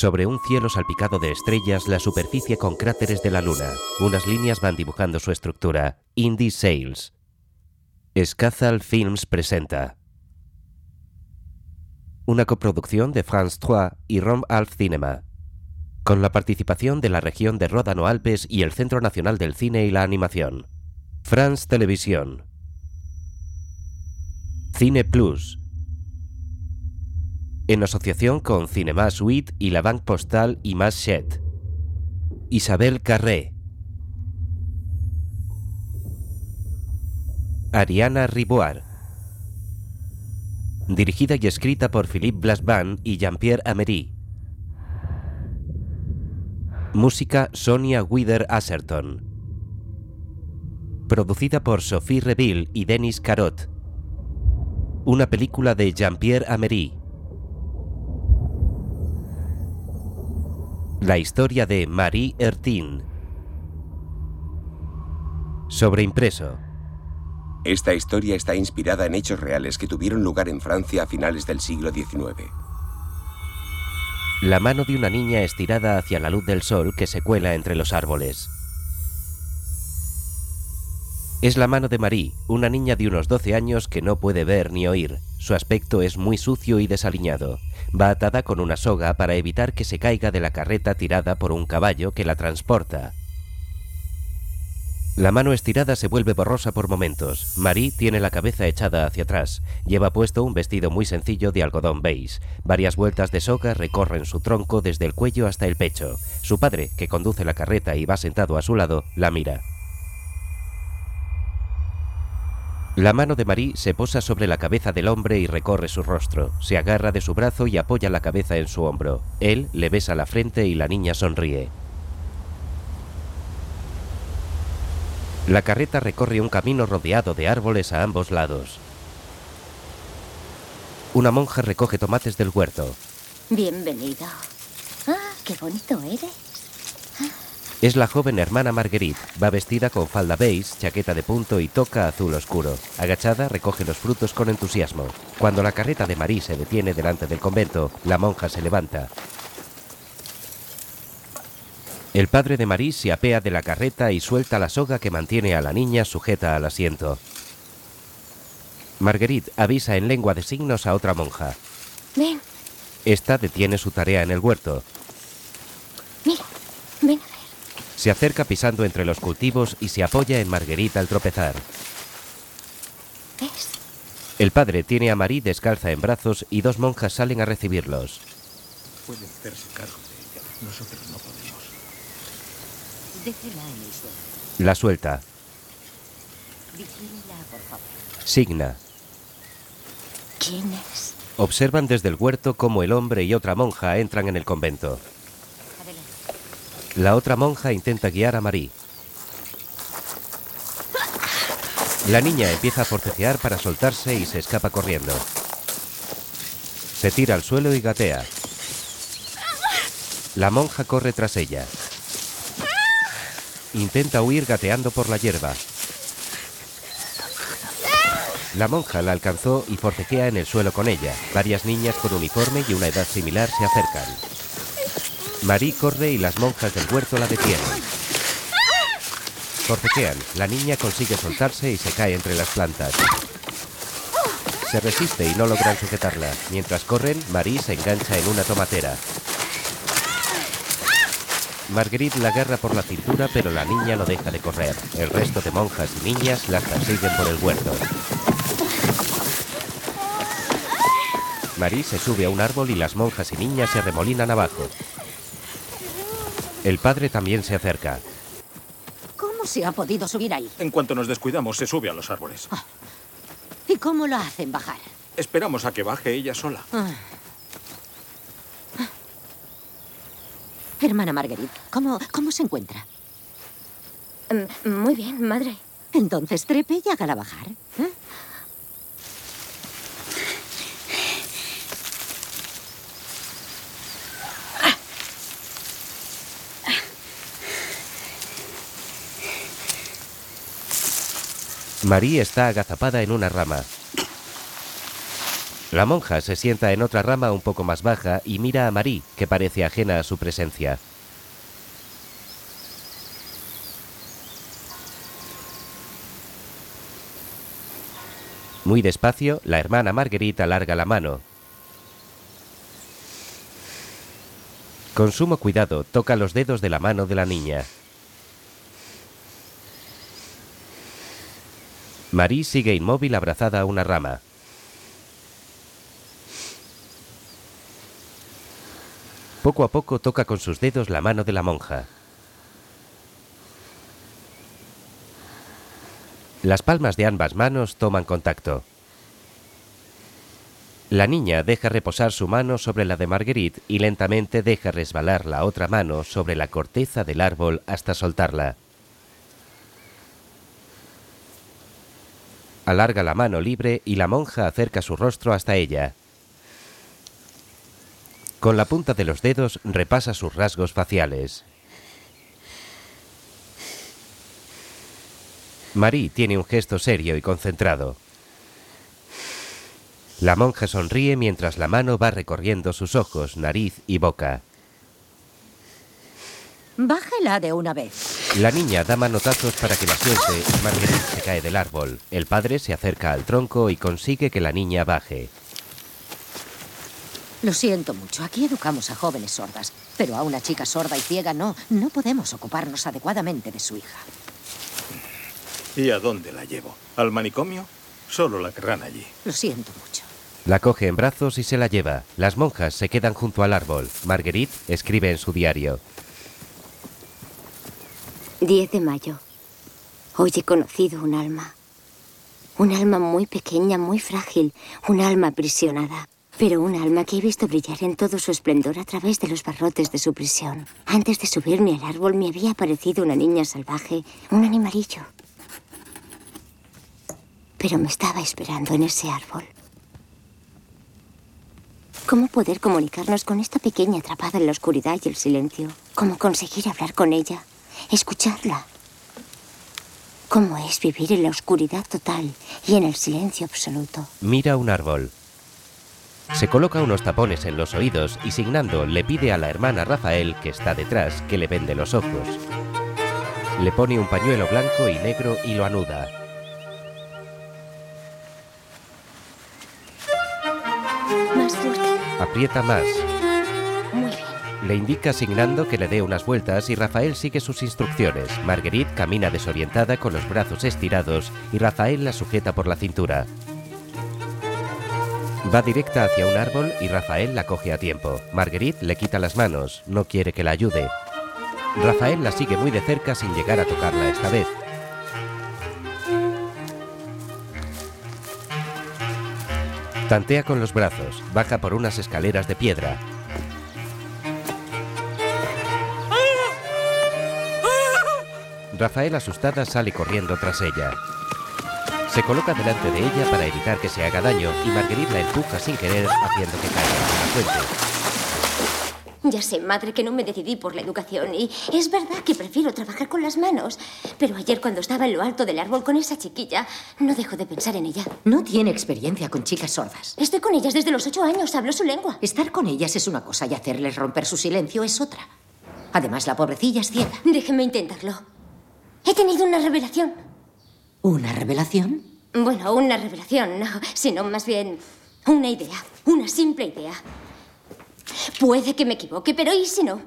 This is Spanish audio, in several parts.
Sobre un cielo salpicado de estrellas, la superficie con cráteres de la Luna. Unas líneas van dibujando su estructura. Indie Sales. Scazal Films presenta. Una coproducción de France 3 y Rom Alf Cinema. Con la participación de la región de Ródano Alpes y el Centro Nacional del Cine y la Animación. France Televisión. Cine Plus. En asociación con Cinema Suite y la Banque Postal y Más. Isabel Carré. Ariana Riboire. Dirigida y escrita por Philippe Blasban y Jean-Pierre Amery. Música Sonia Wither Asserton. Producida por Sophie Reville y Denis Carot. Una película de Jean-Pierre Amery. La historia de Marie Ertin. Sobreimpreso. Esta historia está inspirada en hechos reales que tuvieron lugar en Francia a finales del siglo XIX. La mano de una niña estirada hacia la luz del sol que se cuela entre los árboles. Es la mano de Marie, una niña de unos 12 años que no puede ver ni oír. Su aspecto es muy sucio y desaliñado. Va atada con una soga para evitar que se caiga de la carreta tirada por un caballo que la transporta. La mano estirada se vuelve borrosa por momentos. Marie tiene la cabeza echada hacia atrás. Lleva puesto un vestido muy sencillo de algodón beige. Varias vueltas de soga recorren su tronco desde el cuello hasta el pecho. Su padre, que conduce la carreta y va sentado a su lado, la mira. La mano de Marie se posa sobre la cabeza del hombre y recorre su rostro. Se agarra de su brazo y apoya la cabeza en su hombro. Él le besa la frente y la niña sonríe. La carreta recorre un camino rodeado de árboles a ambos lados. Una monja recoge tomates del huerto. Bienvenido. Ah, qué bonito eres. Es la joven hermana Marguerite. Va vestida con falda beige, chaqueta de punto y toca azul oscuro. Agachada, recoge los frutos con entusiasmo. Cuando la carreta de Marie se detiene delante del convento, la monja se levanta. El padre de Marie se apea de la carreta y suelta la soga que mantiene a la niña sujeta al asiento. Marguerite avisa en lengua de signos a otra monja. Ven, Esta detiene su tarea en el huerto. mira, ven. Se acerca pisando entre los cultivos y se apoya en Marguerite al tropezar. ¿Ves? El padre tiene a Marie descalza en brazos y dos monjas salen a recibirlos. Puede hacerse cargo de ella. Nosotros no podemos. Déjela en el suelo. La suelta. Vigílela, por favor. Signa. ¿Quién es? Observan desde el huerto cómo el hombre y otra monja entran en el convento. La otra monja intenta guiar a Marie. La niña empieza a forcejear para soltarse y se escapa corriendo. Se tira al suelo y gatea. La monja corre tras ella. Intenta huir gateando por la hierba. La monja la alcanzó y forcejea en el suelo con ella. Varias niñas con uniforme y una edad similar se acercan. Marie corre y las monjas del huerto la detienen. Forcejean. La niña consigue soltarse y se cae entre las plantas. Se resiste y no logran sujetarla. Mientras corren, Marie se engancha en una tomatera. Marguerite la agarra por la cintura, pero la niña no deja de correr. El resto de monjas y niñas las persiguen por el huerto. Marie se sube a un árbol y las monjas y niñas se remolinan abajo. El padre también se acerca. ¿Cómo se ha podido subir ahí? En cuanto nos descuidamos, se sube a los árboles. ¿Y cómo la hacen bajar? Esperamos a que baje ella sola. Ah. Hermana Marguerite, ¿cómo, ¿cómo se encuentra? Mm, Muy bien, madre. Entonces trepe y hágala bajar. ¿eh? Marie está agazapada en una rama. La monja se sienta en otra rama un poco más baja y mira a Marie, que parece ajena a su presencia. Muy despacio, la hermana Marguerite alarga la mano. Con sumo cuidado, toca los dedos de la mano de la niña. Marie sigue inmóvil abrazada a una rama. Poco a poco toca con sus dedos la mano de la monja. Las palmas de ambas manos toman contacto. La niña deja reposar su mano sobre la de Marguerite y lentamente deja resbalar la otra mano sobre la corteza del árbol hasta soltarla. Alarga la mano libre y la monja acerca su rostro hasta ella. Con la punta de los dedos repasa sus rasgos faciales. Marie tiene un gesto serio y concentrado. La monja sonríe mientras la mano va recorriendo sus ojos, nariz y boca. Bájela de una vez. La niña da manotazos para que la suelte y Marguerite se cae del árbol. El padre se acerca al tronco y consigue que la niña baje. Lo siento mucho, aquí educamos a jóvenes sordas, pero a una chica sorda y ciega no. No podemos ocuparnos adecuadamente de su hija. ¿Y a dónde la llevo? ¿Al manicomio? Solo la querrán allí. Lo siento mucho. La coge en brazos y se la lleva. Las monjas se quedan junto al árbol. Marguerite escribe en su diario. 10 de mayo. Hoy he conocido un alma. Un alma muy pequeña, muy frágil. Un alma aprisionada. Pero un alma que he visto brillar en todo su esplendor a través de los barrotes de su prisión. Antes de subirme al árbol me había aparecido una niña salvaje, un animalillo. Pero me estaba esperando en ese árbol. ¿Cómo poder comunicarnos con esta pequeña atrapada en la oscuridad y el silencio? ¿Cómo conseguir hablar con ella? Escucharla. ¿Cómo es vivir en la oscuridad total y en el silencio absoluto? Mira un árbol. Se coloca unos tapones en los oídos y signando le pide a la hermana Rafael, que está detrás, que le vende los ojos. Le pone un pañuelo blanco y negro y lo anuda. Más fuerte. Aprieta más. Le indica asignando que le dé unas vueltas y Rafael sigue sus instrucciones. Marguerite camina desorientada con los brazos estirados y Rafael la sujeta por la cintura. Va directa hacia un árbol y Rafael la coge a tiempo. Marguerite le quita las manos, no quiere que la ayude. Rafael la sigue muy de cerca sin llegar a tocarla esta vez. Tantea con los brazos, baja por unas escaleras de piedra. Rafael asustada sale corriendo tras ella. Se coloca delante de ella para evitar que se haga daño y Marguerite la empuja sin querer haciendo que caiga en la fuente. Ya sé, madre, que no me decidí por la educación y es verdad que prefiero trabajar con las manos. Pero ayer cuando estaba en lo alto del árbol con esa chiquilla, no dejo de pensar en ella. No tiene experiencia con chicas sordas. Estoy con ellas desde los ocho años, hablo su lengua. Estar con ellas es una cosa y hacerles romper su silencio es otra. Además, la pobrecilla es ciega. Déjeme intentarlo. He tenido una revelación. ¿Una revelación? Bueno, una revelación, no, sino más bien una idea, una simple idea. Puede que me equivoque, pero ¿y si no?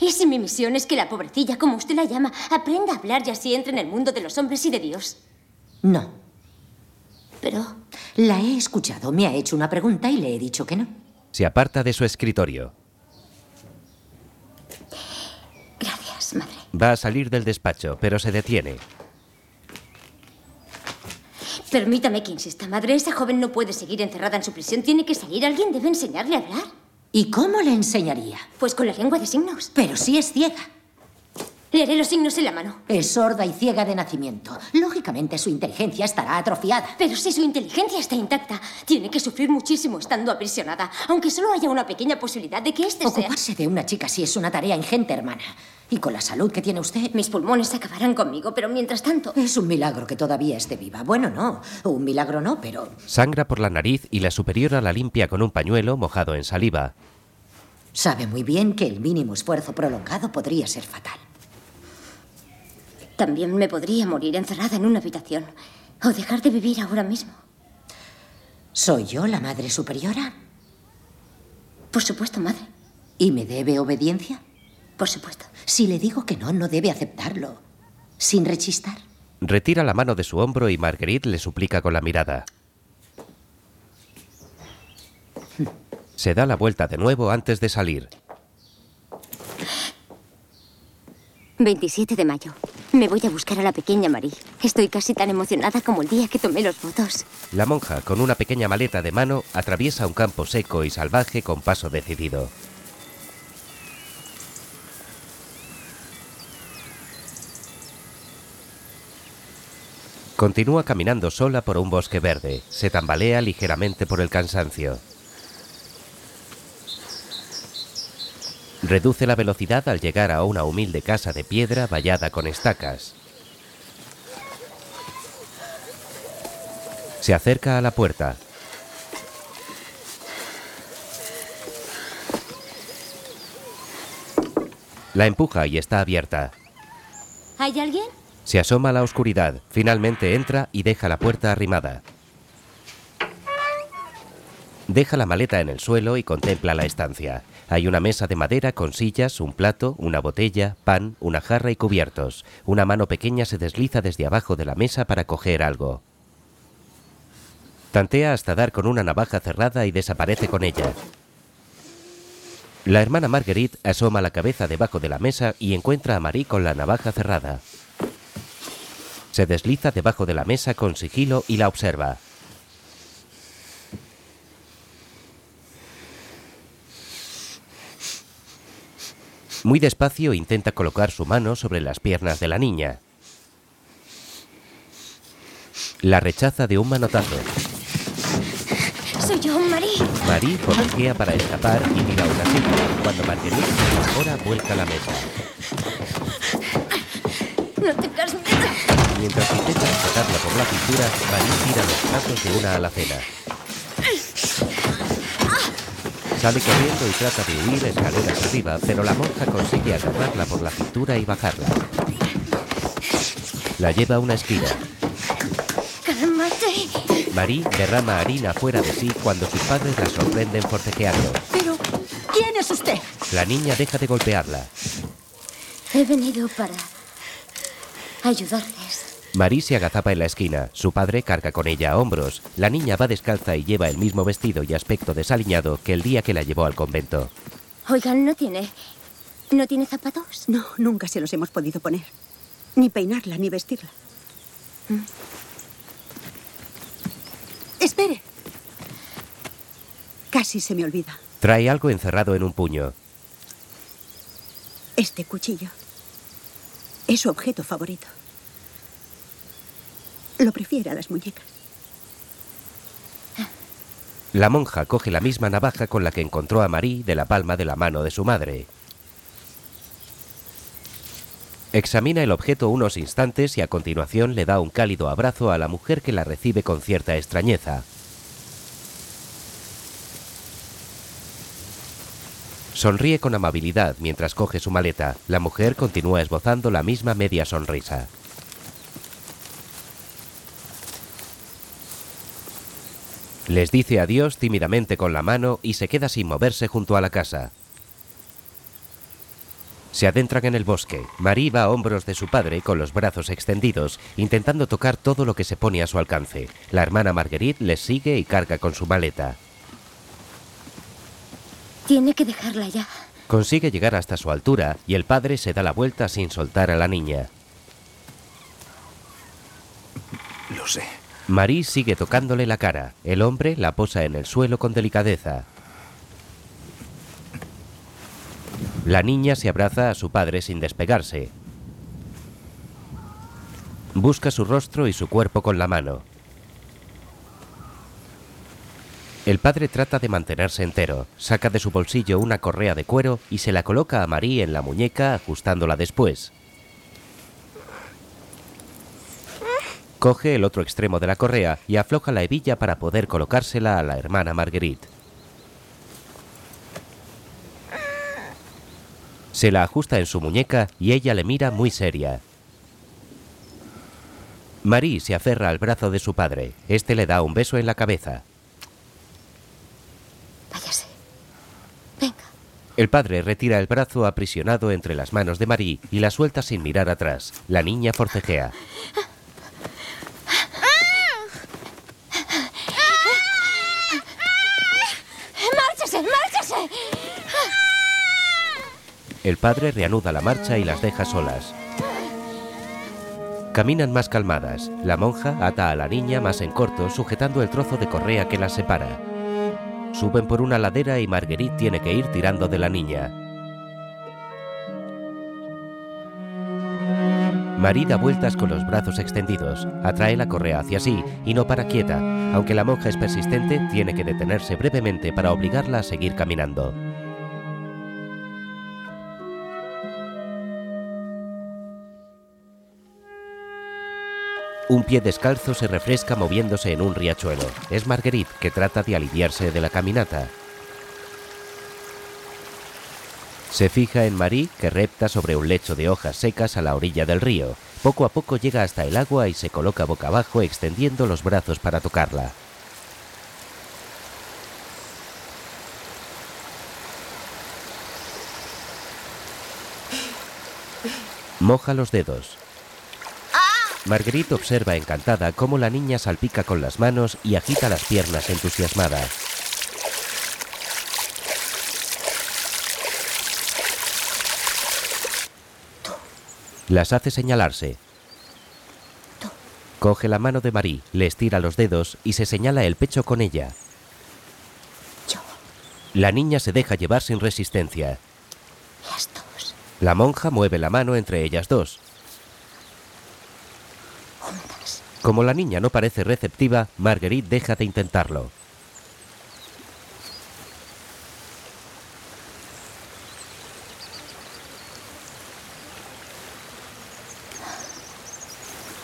¿Y si mi misión es que la pobrecilla, como usted la llama, aprenda a hablar y así entre en el mundo de los hombres y de Dios? No. Pero La he escuchado. Me ha hecho una pregunta y le he dicho que no. Se aparta de su escritorio. gracias, madre. Va a salir del despacho, pero se detiene. Permítame que insista, madre. Esa joven no puede seguir encerrada en su prisión. Tiene que salir. Alguien debe enseñarle a hablar. ¿Y cómo le enseñaría? Pues con la lengua de signos. Pero si es ciega. Le haré los signos en la mano. Es sorda y ciega de nacimiento. Lógicamente su inteligencia estará atrofiada. Pero si su inteligencia está intacta, tiene que sufrir muchísimo estando aprisionada, aunque solo haya una pequeña posibilidad de que este sea... Ocuparse de una chica así es una tarea ingente, hermana. Y con la salud que tiene usted. Mis pulmones acabarán conmigo, pero mientras tanto... Es un milagro que todavía esté viva. Bueno, no. Un milagro no, pero... Sangra por la nariz y la superiora la limpia con un pañuelo mojado en saliva. Sabe muy bien que el mínimo esfuerzo prolongado podría ser fatal. También me podría morir encerrada en una habitación. O dejar de vivir ahora mismo. ¿Soy yo la madre superiora? Por supuesto, madre. ¿Y me debe obediencia? Por supuesto. Si le digo que no, no debe aceptarlo. Sin rechistar. Retira la mano de su hombro y Marguerite le suplica con la mirada. Se da la vuelta de nuevo antes de salir. 27 de mayo. Me voy a buscar a la pequeña Marie. Estoy casi tan emocionada como el día que tomé los votos. La monja, con una pequeña maleta de mano, atraviesa un campo seco y salvaje con paso decidido. Continúa caminando sola por un bosque verde. Se tambalea ligeramente por el cansancio. Reduce la velocidad al llegar a una humilde casa de piedra vallada con estacas. Se acerca a la puerta. La empuja y está abierta. ¿Hay alguien? Se asoma a la oscuridad. Finalmente entra y deja la puerta arrimada. Deja la maleta en el suelo y contempla la estancia. Hay una mesa de madera con sillas, un plato, una botella, pan, una jarra y cubiertos. Una mano pequeña se desliza desde abajo de la mesa para coger algo. Tantea hasta dar con una navaja cerrada y desaparece con ella. La hermana Marguerite asoma la cabeza debajo de la mesa y encuentra a Marie con la navaja cerrada. Se desliza debajo de la mesa con sigilo y la observa. Muy despacio intenta colocar su mano sobre las piernas de la niña. La rechaza de un manotazo. Soy yo, Marie. Marie forcejea para escapar y tira una silla. Cuando Marguerite incorpora, vuelca la mesa. No tengas miedo. Mientras intenta sujetarla por la cintura, Marie tira los platos de una alacena. Sale corriendo y trata de huir escaleras arriba, pero la monja consigue agarrarla por la cintura y bajarla. La lleva a una esquina. Cálmate. Marie derrama harina fuera de sí cuando sus padres la sorprenden forcejeando. Pero, ¿quién es usted? La niña deja de golpearla. He venido para ayudarles. Marie se agazapa en la esquina. Su padre carga con ella a hombros. La niña va descalza y lleva el mismo vestido y aspecto desaliñado que el día que la llevó al convento. Oigan, ¿no tiene... ¿No tiene zapatos? No, nunca se los hemos podido poner. Ni peinarla, ni vestirla. Mm. Espere. Casi se me olvida. Trae algo encerrado en un puño. Este cuchillo es su objeto favorito. Lo prefiere a las muñecas. La monja coge la misma navaja con la que encontró a Marie de la palma de la mano de su madre. Examina el objeto unos instantes y a continuación le da un cálido abrazo a la mujer que la recibe con cierta extrañeza. Sonríe con amabilidad mientras coge su maleta. La mujer continúa esbozando la misma media sonrisa. Les dice adiós tímidamente con la mano y se queda sin moverse junto a la casa. Se adentran en el bosque. Marie va a hombros de su padre con los brazos extendidos, intentando tocar todo lo que se pone a su alcance. La hermana Marguerite les sigue y carga con su maleta. Tiene que dejarla ya. Consigue llegar hasta su altura y el padre se da la vuelta sin soltar a la niña. Lo sé. Marie sigue tocándole la cara. El hombre la posa en el suelo con delicadeza. La niña se abraza a su padre sin despegarse. Busca su rostro y su cuerpo con la mano. El padre trata de mantenerse entero, saca de su bolsillo una correa de cuero y se la coloca a Marie en la muñeca ajustándola después. Coge el otro extremo de la correa y afloja la hebilla para poder colocársela a la hermana Marguerite. Se la ajusta en su muñeca y ella le mira muy seria. Marie se aferra al brazo de su padre. Este le da un beso en la cabeza. Váyase. Venga. El padre retira el brazo aprisionado entre las manos de Marie y la suelta sin mirar atrás. La niña forcejea. El padre reanuda la marcha y las deja solas. Caminan más calmadas. La monja ata a la niña más en corto, sujetando el trozo de correa que las separa. Suben por una ladera y Marguerite tiene que ir tirando de la niña. Marie da vueltas con los brazos extendidos, atrae la correa hacia sí y no para quieta. Aunque la monja es persistente, tiene que detenerse brevemente para obligarla a seguir caminando. Un pie descalzo se refresca moviéndose en un riachuelo. Es Marguerite que trata de aliviarse de la caminata. Se fija en Marie que repta sobre un lecho de hojas secas a la orilla del río. Poco a poco llega hasta el agua y se coloca boca abajo extendiendo los brazos para tocarla. Moja los dedos. Marguerite observa encantada cómo la niña salpica con las manos y agita las piernas entusiasmada. Las hace señalarse. Coge la mano de Marie, le estira los dedos y se señala el pecho con ella. La niña se deja llevar sin resistencia. Las dos. La monja mueve la mano entre ellas dos. Juntas. Como la niña no parece receptiva, Marguerite deja de intentarlo.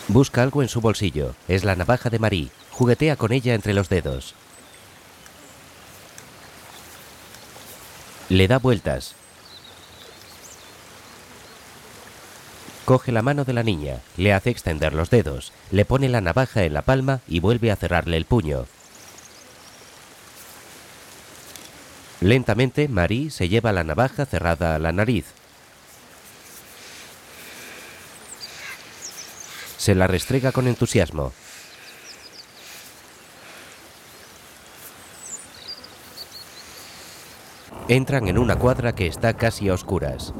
Busca algo en su bolsillo. Es la navaja de Marie. Juguetea con ella entre los dedos. Le da vueltas. Coge la mano de la niña, le hace extender los dedos, le pone la navaja en la palma y vuelve a cerrarle el puño. Lentamente, Marie se lleva la navaja cerrada a la nariz. Se la restrega con entusiasmo. Entran en una cuadra que está casi a oscuras.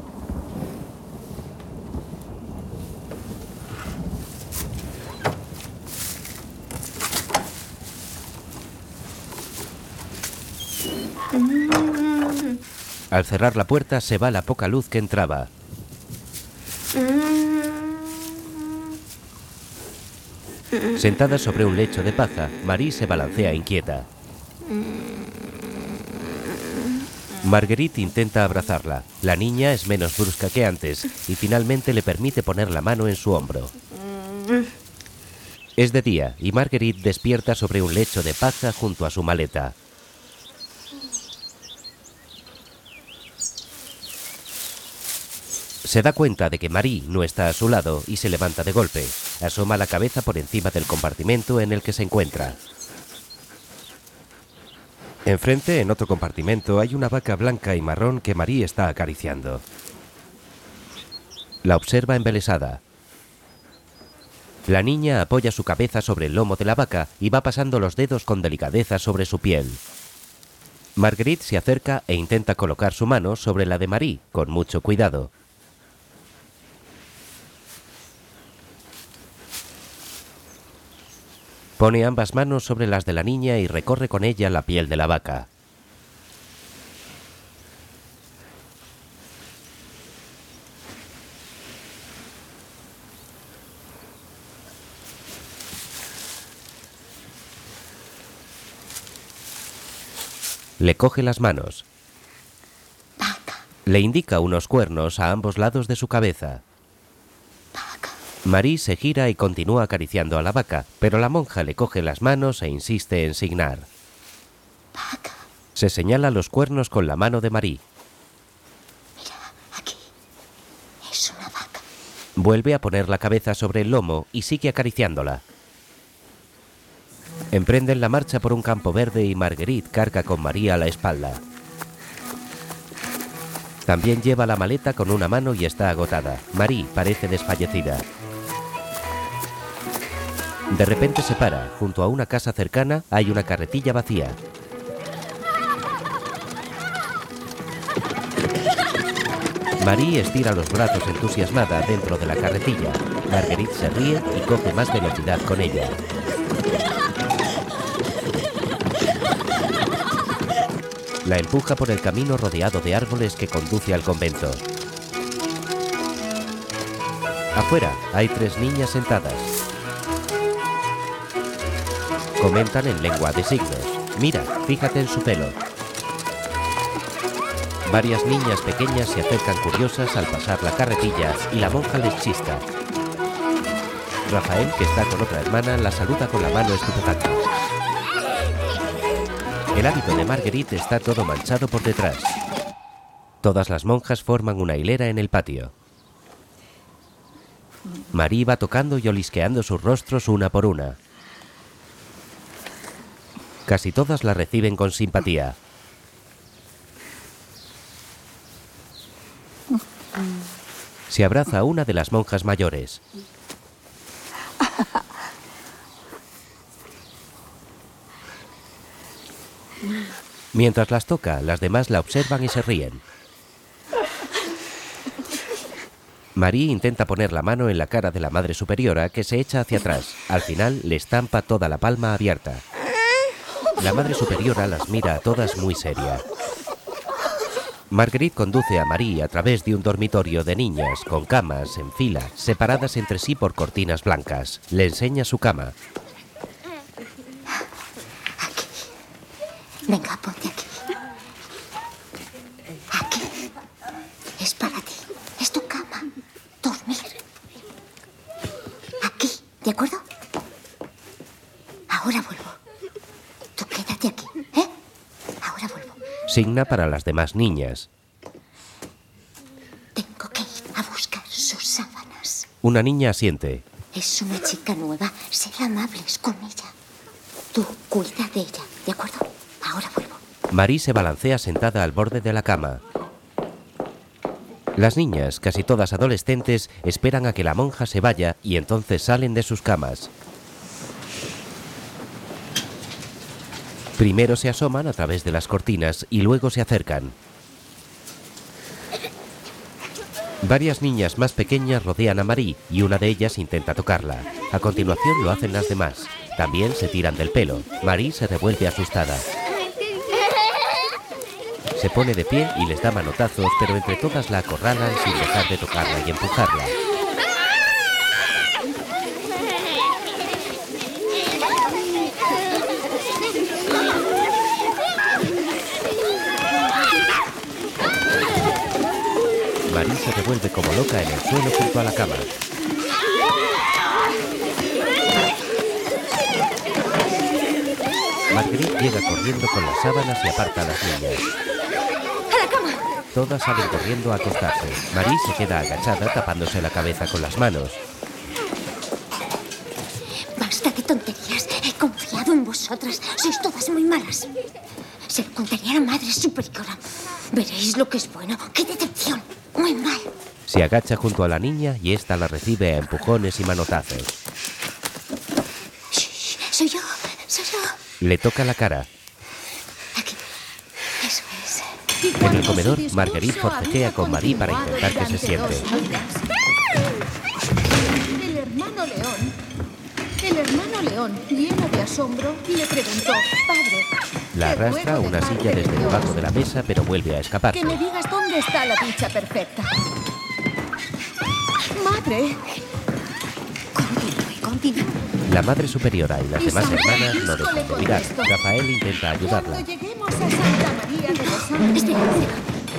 Al cerrar la puerta se va la poca luz que entraba. Sentada sobre un lecho de paja, Marie se balancea inquieta. Marguerite intenta abrazarla. La niña es menos brusca que antes y finalmente le permite poner la mano en su hombro. Es de día y Marguerite despierta sobre un lecho de paja junto a su maleta. Se da cuenta de que Marie no está a su lado y se levanta de golpe. Asoma la cabeza por encima del compartimento en el que se encuentra. Enfrente, en otro compartimento, hay una vaca blanca y marrón que Marie está acariciando. La observa embelesada. La niña apoya su cabeza sobre el lomo de la vaca y va pasando los dedos con delicadeza sobre su piel. Marguerite se acerca e intenta colocar su mano sobre la de Marie, con mucho cuidado. Pone ambas manos sobre las de la niña y recorre con ella la piel de la vaca. Le coge las manos. Vaca, Le indica unos cuernos a ambos lados de su cabeza. Marie se gira y continúa acariciando a la vaca, pero la monja le coge las manos e insiste en signar. Vaca. Se señala los cuernos con la mano de Marie. Mira, aquí. Es una vaca. Vuelve a poner la cabeza sobre el lomo y sigue acariciándola. Emprenden la marcha por un campo verde y Marguerite carga con María a la espalda. También lleva la maleta con una mano y está agotada. Marie parece desfallecida. De repente se para. Junto a una casa cercana hay una carretilla vacía. Marie estira los brazos entusiasmada dentro de la carretilla. Marguerite se ríe y coge más velocidad con ella. La empuja por el camino rodeado de árboles que conduce al convento. Afuera hay tres niñas sentadas. Comentan en lengua de signos. Mira, fíjate en su pelo. Varias niñas pequeñas se acercan curiosas al pasar la carretilla y la monja les chista. Rafael, que está con otra hermana, la saluda con la mano estupefacta. El hábito de Marguerite está todo manchado por detrás. Todas las monjas forman una hilera en el patio. Marie va tocando y olisqueando sus rostros una por una. Casi todas la reciben con simpatía. Se abraza a una de las monjas mayores. Mientras las toca, las demás la observan y se ríen. Marie intenta poner la mano en la cara de la madre superiora que se echa hacia atrás. Al final le estampa toda la palma abierta. La madre superiora las mira a todas muy seria. Marguerite conduce a Marie a través de un dormitorio de niñas con camas en fila, separadas entre sí por cortinas blancas. Le enseña su cama. Venga, ponte aquí. Aquí. Es para ti. Es tu cama. Dormir. Aquí. ¿De acuerdo? Ahora vuelvo. Tú quédate aquí, ¿eh? Ahora vuelvo. Signa para las demás niñas. Tengo que ir a buscar sus sábanas. Una niña asiente. Es una chica nueva. Sé amables con ella. Tú cuida de ella, ¿de acuerdo? Ahora vuelvo. Marie se balancea sentada al borde de la cama. Las niñas, casi todas adolescentes, esperan a que la monja se vaya y entonces salen de sus camas. Primero se asoman a través de las cortinas y luego se acercan. Varias niñas más pequeñas rodean a Marie y una de ellas intenta tocarla. A continuación lo hacen las demás. También se tiran del pelo. Marie se revuelve asustada. Se pone de pie y les da manotazos, pero entre todas la acorralan sin dejar de tocarla y empujarla. Marie se revuelve como loca en el suelo junto a la cama. Marguerite llega corriendo con las sábanas y aparta a las niñas. ¡A la cama! Todas salen corriendo a acostarse. Marie se queda agachada tapándose la cabeza con las manos. Basta de tonterías. He confiado en vosotras. Sois todas muy malas. Se lo contaré a la madre superiora. Veréis lo que es bueno. ¡Qué decepción! Muy mal. Se agacha junto a la niña y ésta la recibe a empujones y manotazos. Shh, soy yo. Soy yo. Le toca la cara. Aquí. Eso es. En el comedor, Marguerite forcejea con Marie para intentar que se siente. El hermano León. El hermano León, lleno de asombro, le preguntó, padre, La arrastra a una silla desde debajo de la mesa, pero vuelve a escapar. que me digas dónde está la dicha perfecta. Madre, Continúe, continúa. La madre superiora y las demás hermanas no dejan de mirar. Rafael intenta ayudarla. Cuando lleguemos a Santa María de los Ángeles, Espera,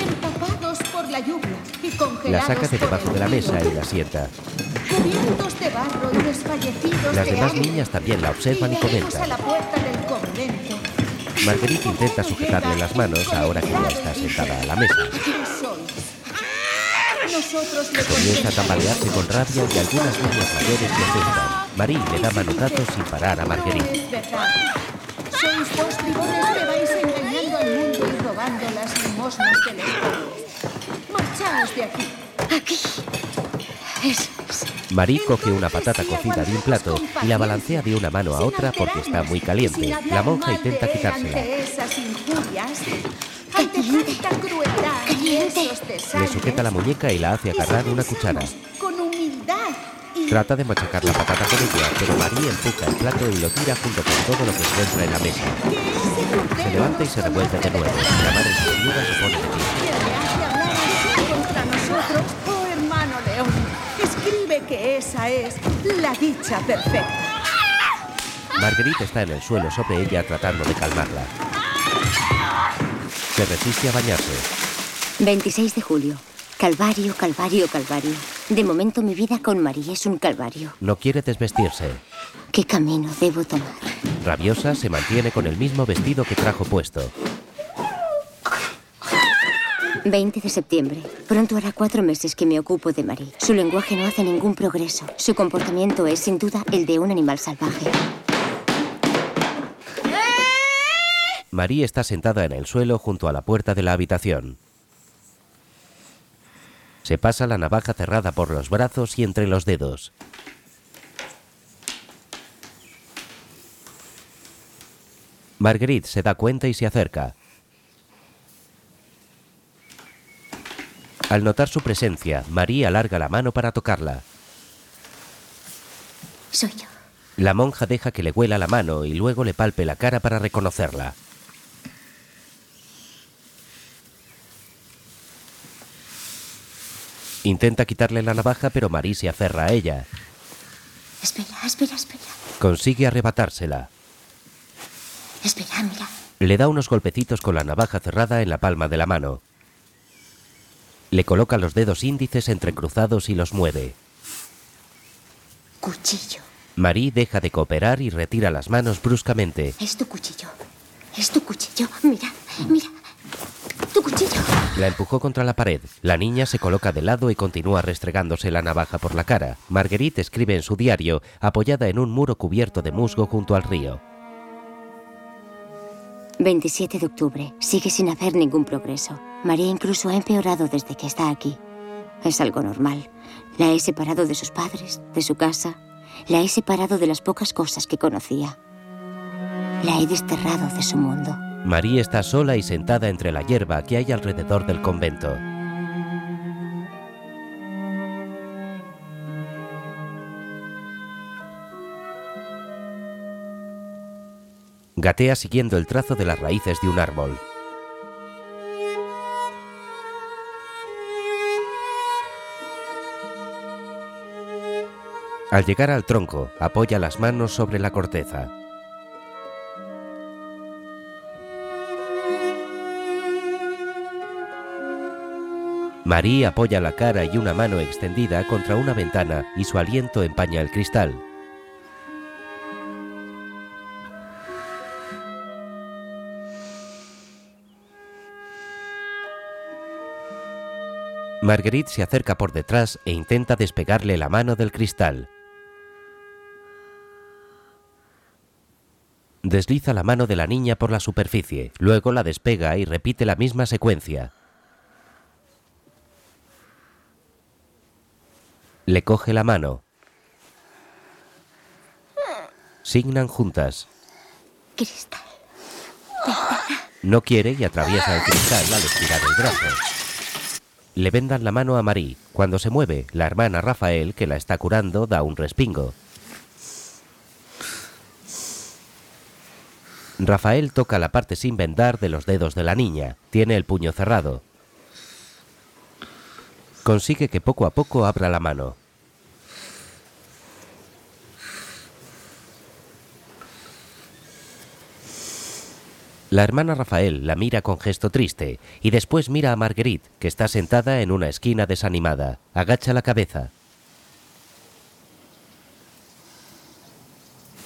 empapados por la lluvia y La congelados saca de por debajo de la mesa y la sienta. cubiertos de barro y desfallecidos Las de demás niñas también la observan y comentan. a la puerta del convento. Marguerite intenta sujetarle las manos ahora que ya está sentada a la mesa. Nosotros le Comienza a tambalearse con rabia y algunas niñas mayores le asustan. Marie le da manotazos sin parar a No Marguerite. es verdad. Sois dos bribones que vais engañando al mundo y robando las limosnas de los pobres. Marchaos de aquí. Aquí. Eso es. Marie coge una patata cocida de un plato y la balancea de una mano a otra porque está muy caliente. La monja intenta quitársela. Esas injurias, ante tanta crueldad y esos Le sujeta la muñeca y la hace agarrar una cuchara. Con humildad y Trata de machacar la patata con ella, pero Marie empuja el plato y lo tira junto con todo lo que encuentra en la mesa. Se levanta y se revuelve de nuevo. La madre superiora se pone de pie. que le hace hablar así contra nosotros, oh hermano León. Escribe que esa es la dicha perfecta. Marguerite está en el suelo sobre ella tratando de calmarla. Se resiste a bañarse. 26 de julio. Calvario, calvario, calvario. De momento mi vida con María es un calvario. No quiere desvestirse. ¿Qué camino debo tomar? Rabiosa se mantiene con el mismo vestido que trajo puesto. 20 de septiembre. Pronto hará cuatro meses que me ocupo de Marie. Su lenguaje no hace ningún progreso. Su comportamiento es sin duda el de un animal salvaje. Marie está sentada en el suelo junto a la puerta de la habitación. Se pasa la navaja cerrada por los brazos y entre los dedos. Marguerite se da cuenta y se acerca. Al notar su presencia, Marie alarga la mano para tocarla. Soy yo. La monja deja que le huela la mano y luego le palpe la cara para reconocerla. Intenta quitarle la navaja, pero Marie se aferra a ella. Espera, espera, espera. Consigue arrebatársela. Espera, mira. Le da unos golpecitos con la navaja cerrada en la palma de la mano. Le coloca los dedos índices entrecruzados y los mueve. Cuchillo. Marie deja de cooperar y retira las manos bruscamente. Es tu cuchillo. Es tu cuchillo. Mira, mira. Tu cuchillo. La empujó contra la pared. La niña se coloca de lado y continúa restregándose la navaja por la cara. Marguerite escribe en su diario, apoyada en un muro cubierto de musgo junto al río. 27 de octubre. Sigue sin hacer ningún progreso. María incluso ha empeorado desde que está aquí. Es algo normal. La he separado de sus padres, de su casa. La he separado de las pocas cosas que conocía. La he desterrado de su mundo. Marie está sola y sentada entre la hierba que hay alrededor del convento. Gatea siguiendo el trazo de las raíces de un árbol. Al llegar al tronco, apoya las manos sobre la corteza. Marie apoya la cara y una mano extendida contra una ventana y su aliento empaña el cristal. Marguerite se acerca por detrás e intenta despegarle la mano del cristal. Desliza la mano de la niña por la superficie, luego la despega y repite la misma secuencia. Le coge la mano. Signan juntas. Cristal. No quiere y atraviesa el cristal al estirar el brazo. Le vendan la mano a Marie. Cuando se mueve, la hermana Rafael, que la está curando, da un respingo. Rafael toca la parte sin vendar de los dedos de la niña. Tiene el puño cerrado. Consigue que poco a poco abra la mano. La hermana Rafael la mira con gesto triste y después mira a Marguerite, que está sentada en una esquina desanimada. Agacha la cabeza.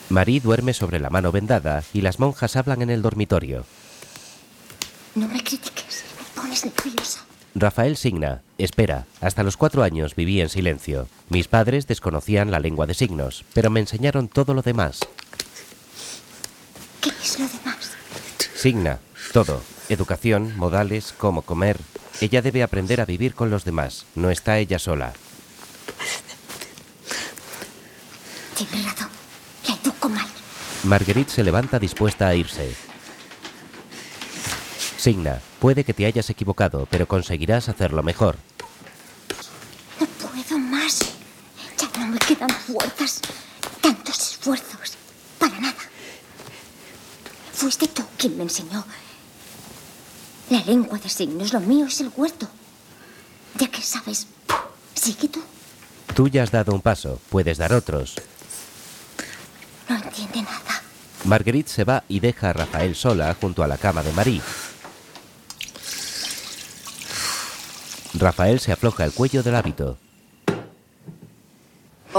Marie duerme sobre la mano vendada y las monjas hablan en el dormitorio. No me critiques, me pones nerviosa. Rafael signa. Espera. Hasta los cuatro años viví en silencio. Mis padres desconocían la lengua de signos, pero me enseñaron todo lo demás. ¿Qué es lo demás? Signa. Todo. Educación, modales, cómo comer. Ella debe aprender a vivir con los demás. No está ella sola. Tienes razón. La educo mal. Marguerite se levanta dispuesta a irse. Signa, puede que te hayas equivocado, pero conseguirás hacerlo mejor. No puedo más. Ya no me quedan fuerzas. Tantos esfuerzos. Para nada. Fuiste tú quien me enseñó. La lengua de signos, lo mío es el huerto. Ya que sabes, sigue tú. Tú ya has dado un paso, puedes dar otros. No entiende nada. Marguerite se va y deja a Rafael sola junto a la cama de Marie. Rafael se afloja el cuello del hábito.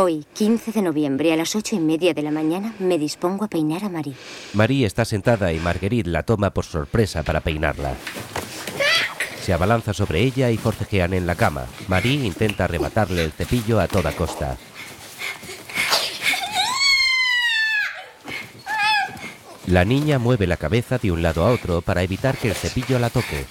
Hoy, 15 de noviembre, a las ocho y media de la mañana, me dispongo a peinar a Marie. Marie está sentada y Marguerite la toma por sorpresa para peinarla. Se abalanza sobre ella y forcejean en la cama. Marie intenta arrebatarle el cepillo a toda costa. La niña mueve la cabeza de un lado a otro para evitar que el cepillo la toque.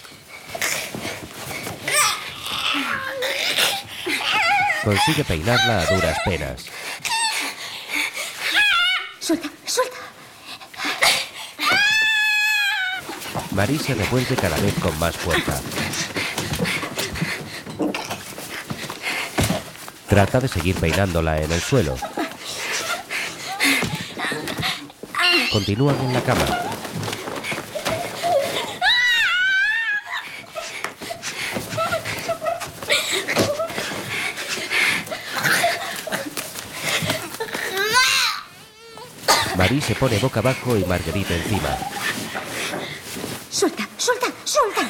Consigue peinarla a duras penas. Suelta, suelta. Marie se revuelve cada vez con más fuerza. Trata de seguir peinándola en el suelo. Continúan en la cama. Marie se pone boca abajo y Marguerite encima. Suelta, suelta, suelta.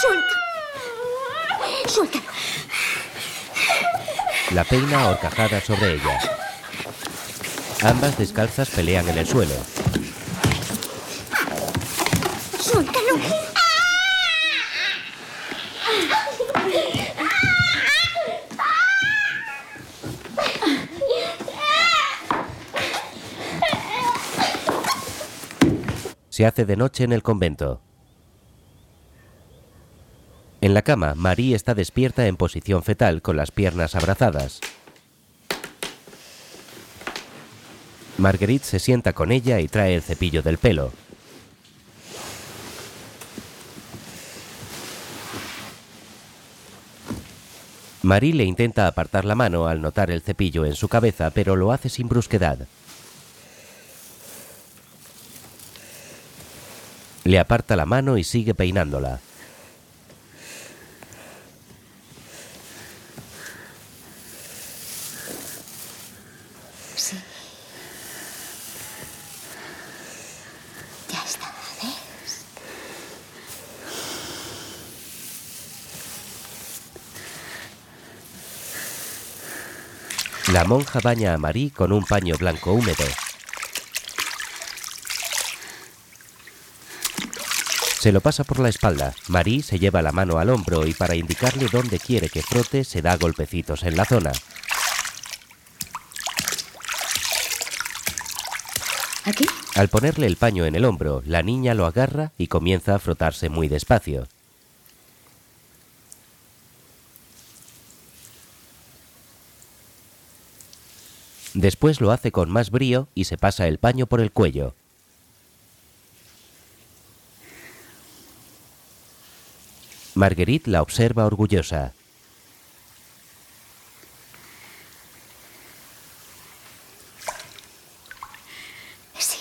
Suelta. Suéltalo. La peina horcajada sobre ella. Ambas descalzas pelean en el suelo. Hace de noche en el convento. En la cama, Marie está despierta en posición fetal con las piernas abrazadas. Marguerite se sienta con ella y trae el cepillo del pelo. Marie le intenta apartar la mano al notar el cepillo en su cabeza, pero lo hace sin brusquedad. Le aparta la mano y sigue peinándola. Sí. Ya está, ¿ves? La monja baña a Marie con un paño blanco húmedo. Se lo pasa por la espalda. Marie se lleva la mano al hombro y para indicarle dónde quiere que frote se da golpecitos en la zona. ¿Aquí? Al ponerle el paño en el hombro, la niña lo agarra y comienza a frotarse muy despacio. Después lo hace con más brío y se pasa el paño por el cuello. Marguerite la observa orgullosa. Sí.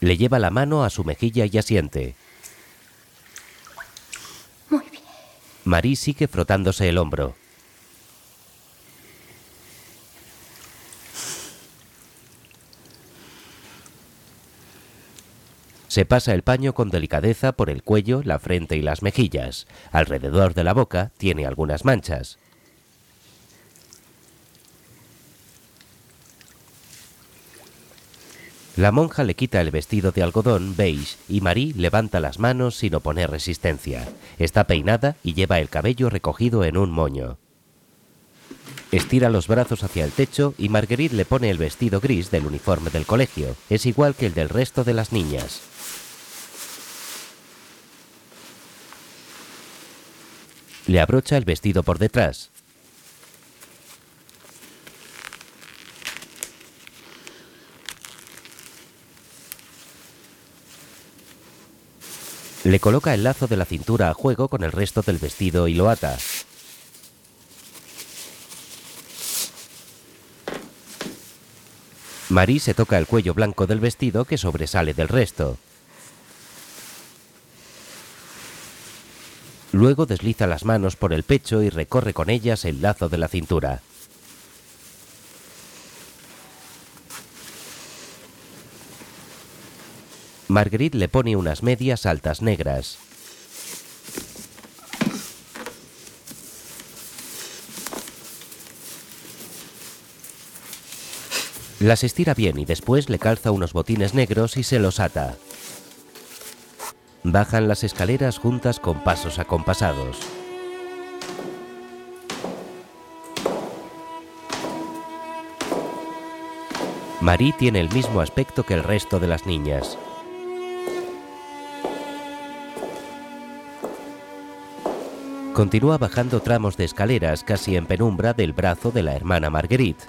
Le lleva la mano a su mejilla y asiente. Muy bien. Marie sigue frotándose el hombro. Se pasa el paño con delicadeza por el cuello, la frente y las mejillas. Alrededor de la boca tiene algunas manchas. La monja le quita el vestido de algodón beige y Marie levanta las manos sin oponer resistencia. Está peinada y lleva el cabello recogido en un moño. Estira los brazos hacia el techo y Marguerite le pone el vestido gris del uniforme del colegio. Es igual que el del resto de las niñas. Le abrocha el vestido por detrás. Le coloca el lazo de la cintura a juego con el resto del vestido y lo ata. Marie se toca el cuello blanco del vestido que sobresale del resto. Luego desliza las manos por el pecho y recorre con ellas el lazo de la cintura. Marguerite le pone unas medias altas negras. Las estira bien y después le calza unos botines negros y se los ata. Bajan las escaleras juntas con pasos acompasados. Marie tiene el mismo aspecto que el resto de las niñas. Continúa bajando tramos de escaleras casi en penumbra del brazo de la hermana Marguerite.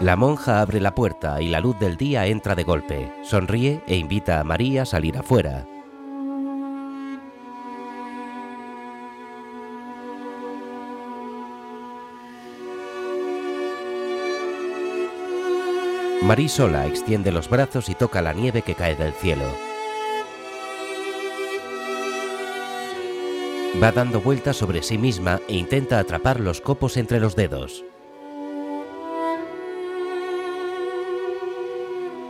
La monja abre la puerta y la luz del día entra de golpe. Sonríe e invita a María a salir afuera. Marie sola extiende los brazos y toca la nieve que cae del cielo. Va dando vueltas sobre sí misma e intenta atrapar los copos entre los dedos.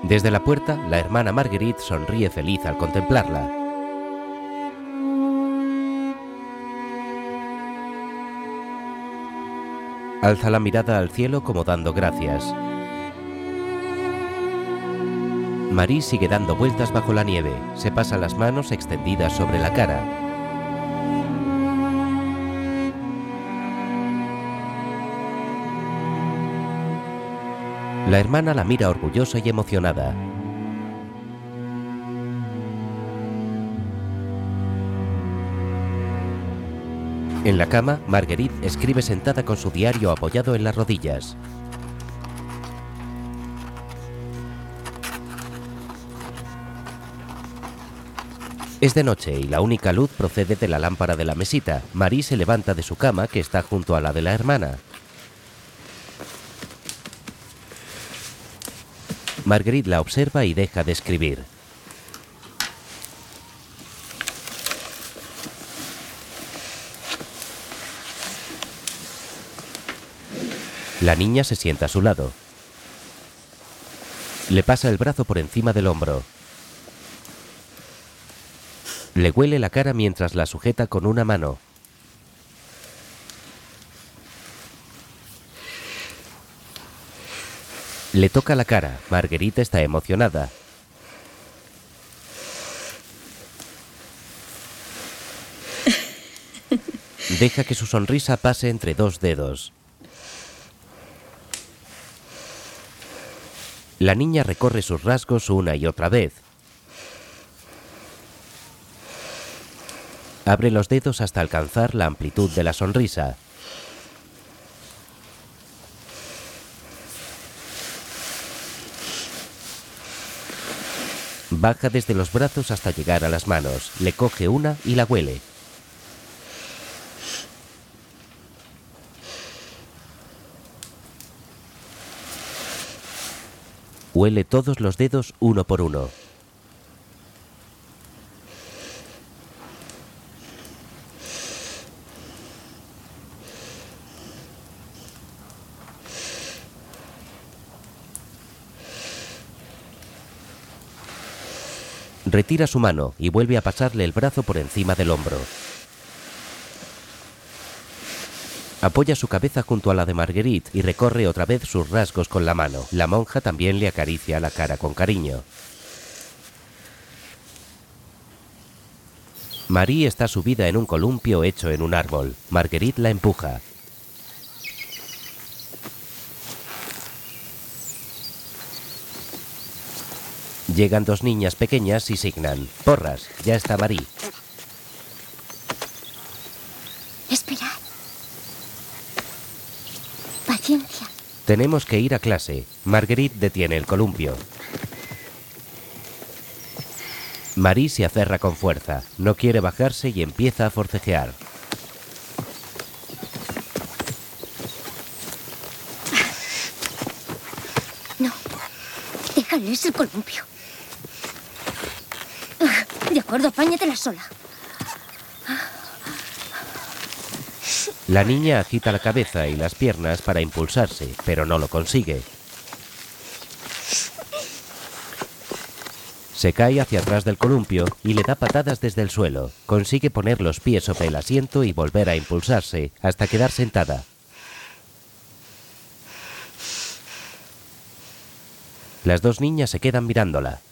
Desde la puerta, la hermana Marguerite sonríe feliz al contemplarla. Alza la mirada al cielo como dando gracias. Marie sigue dando vueltas bajo la nieve. Se pasa las manos extendidas sobre la cara. La hermana la mira orgullosa y emocionada. En la cama, Marguerite escribe sentada con su diario apoyado en las rodillas. Es de noche y la única luz procede de la lámpara de la mesita. Marie se levanta de su cama que está junto a la de la hermana. Marguerite la observa y deja de escribir. La niña se sienta a su lado. Le pasa el brazo por encima del hombro. Le huele la cara mientras la sujeta con una mano. Le toca la cara. Marguerite está emocionada. Deja que su sonrisa pase entre dos dedos. La niña recorre sus rasgos una y otra vez. Abre los dedos hasta alcanzar la amplitud de la sonrisa. Baja desde los brazos hasta llegar a las manos. Le coge una y la huele. Huele todos los dedos uno por uno. Retira su mano y vuelve a pasarle el brazo por encima del hombro. Apoya su cabeza junto a la de Marguerite y recorre otra vez sus rasgos con la mano. La monja también le acaricia la cara con cariño. Marie está subida en un columpio hecho en un árbol. Marguerite la empuja. Llegan dos niñas pequeñas y signan. Porras, ya está Marie. Esperad. Paciencia. Tenemos que ir a clase. Marguerite detiene el columpio. Marie se aferra con fuerza. No quiere bajarse y empieza a forcejear. No. Déjales el columpio. Acuerdo, apáñatela sola. La niña agita la cabeza y las piernas para impulsarse, pero no lo consigue. Se cae hacia atrás del columpio y le da patadas desde el suelo. Consigue poner los pies sobre el asiento y volver a impulsarse hasta quedar sentada. Las dos niñas se quedan mirándola.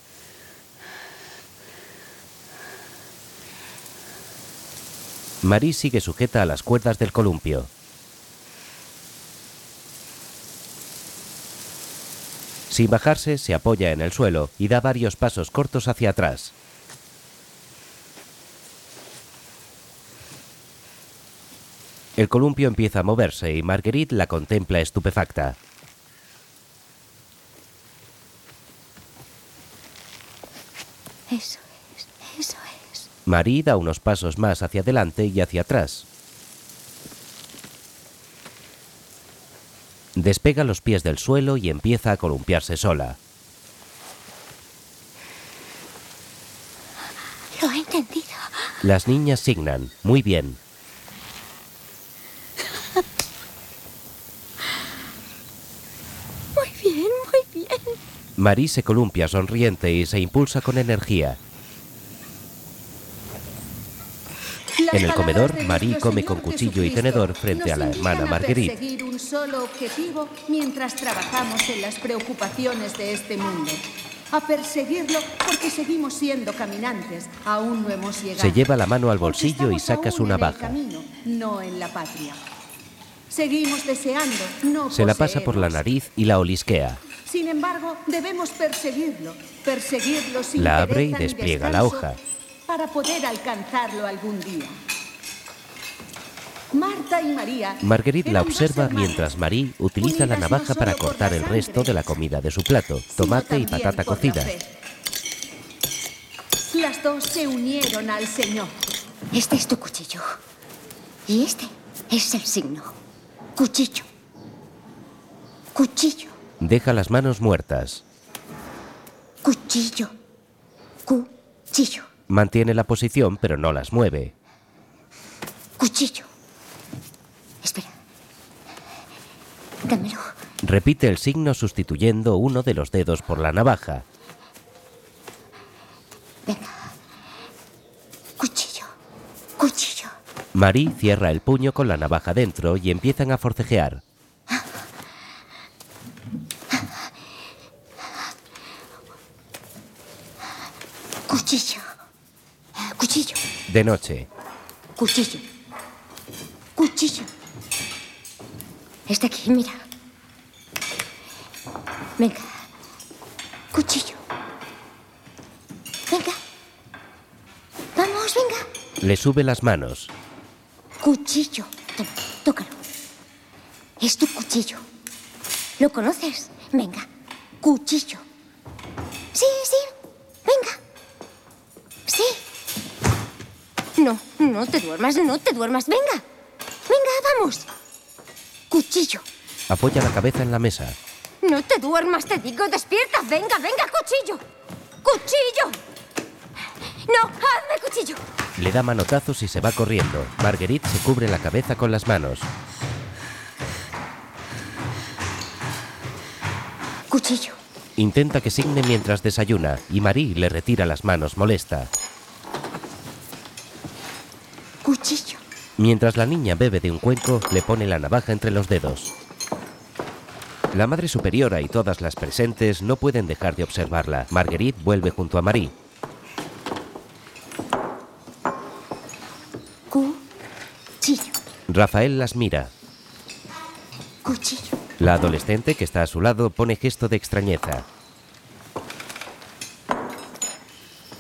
Marie sigue sujeta a las cuerdas del columpio. Sin bajarse, se apoya en el suelo y da varios pasos cortos hacia atrás. El columpio empieza a moverse y Marguerite la contempla estupefacta. Eso es, eso es. Marie da unos pasos más hacia adelante y hacia atrás. Despega los pies del suelo y empieza a columpiarse sola. Lo he entendido. Las niñas signan. Muy bien. Muy bien, muy bien. Marie se columpia sonriente y se impulsa con energía. Las En el comedor, Marie come con cuchillo y tenedor frente a la hermana Marguerite. un solo objetivo mientras trabajamos en las preocupaciones de este mundo. A perseguirlo porque seguimos siendo caminantes. Aún no hemos llegado. Se lleva la mano al bolsillo y saca su navaja. camino, no en la patria. Seguimos deseando no Se la pasa por la nariz y la olisquea. Sin embargo, debemos perseguirlo, perseguirlo sin La abre y despliega la hoja. Para poder alcanzarlo algún día. Marta y María. Marguerite la observa mientras Marie utiliza la no navaja para cortar el sangre, resto de la comida de su plato, tomate y patata la cocida. Las dos se unieron al Señor. Este es tu cuchillo. Y este es el signo. Cuchillo. Cuchillo. Deja las manos muertas. Cuchillo. Cuchillo. Mantiene la posición pero no las mueve. Cuchillo. Espera. Dámelo. Repite el signo sustituyendo uno de los dedos por la navaja. Venga. Cuchillo. Cuchillo. Marie cierra el puño con la navaja dentro y empiezan a forcejear. Cuchillo. Cuchillo. De noche, Cuchillo. Cuchillo. Está aquí, mira. Venga. Cuchillo. Venga. Vamos, venga. le sube las manos. Cuchillo. Toma, tócalo. Es tu cuchillo. ¿Lo conoces? Venga. Cuchillo. Sí, sí. Venga. Sí. No, no te duermas, no te duermas. Venga. Venga, vamos. Cuchillo. Apoya la cabeza en la mesa. No te duermas, te digo, despierta. Venga, venga, cuchillo. Cuchillo. No, hazme cuchillo. Le da manotazos y se va corriendo. Marguerite se cubre la cabeza con las manos. Cuchillo. Intenta que signe mientras desayuna y Marie le retira las manos molesta. Cuchillo. Mientras la niña bebe de un cuenco, le pone la navaja entre los dedos. La madre superiora y todas las presentes no pueden dejar de observarla. Marguerite vuelve junto a Marie. Cuchillo. Rafael las mira. Cuchillo. La adolescente que está a su lado pone gesto de extrañeza.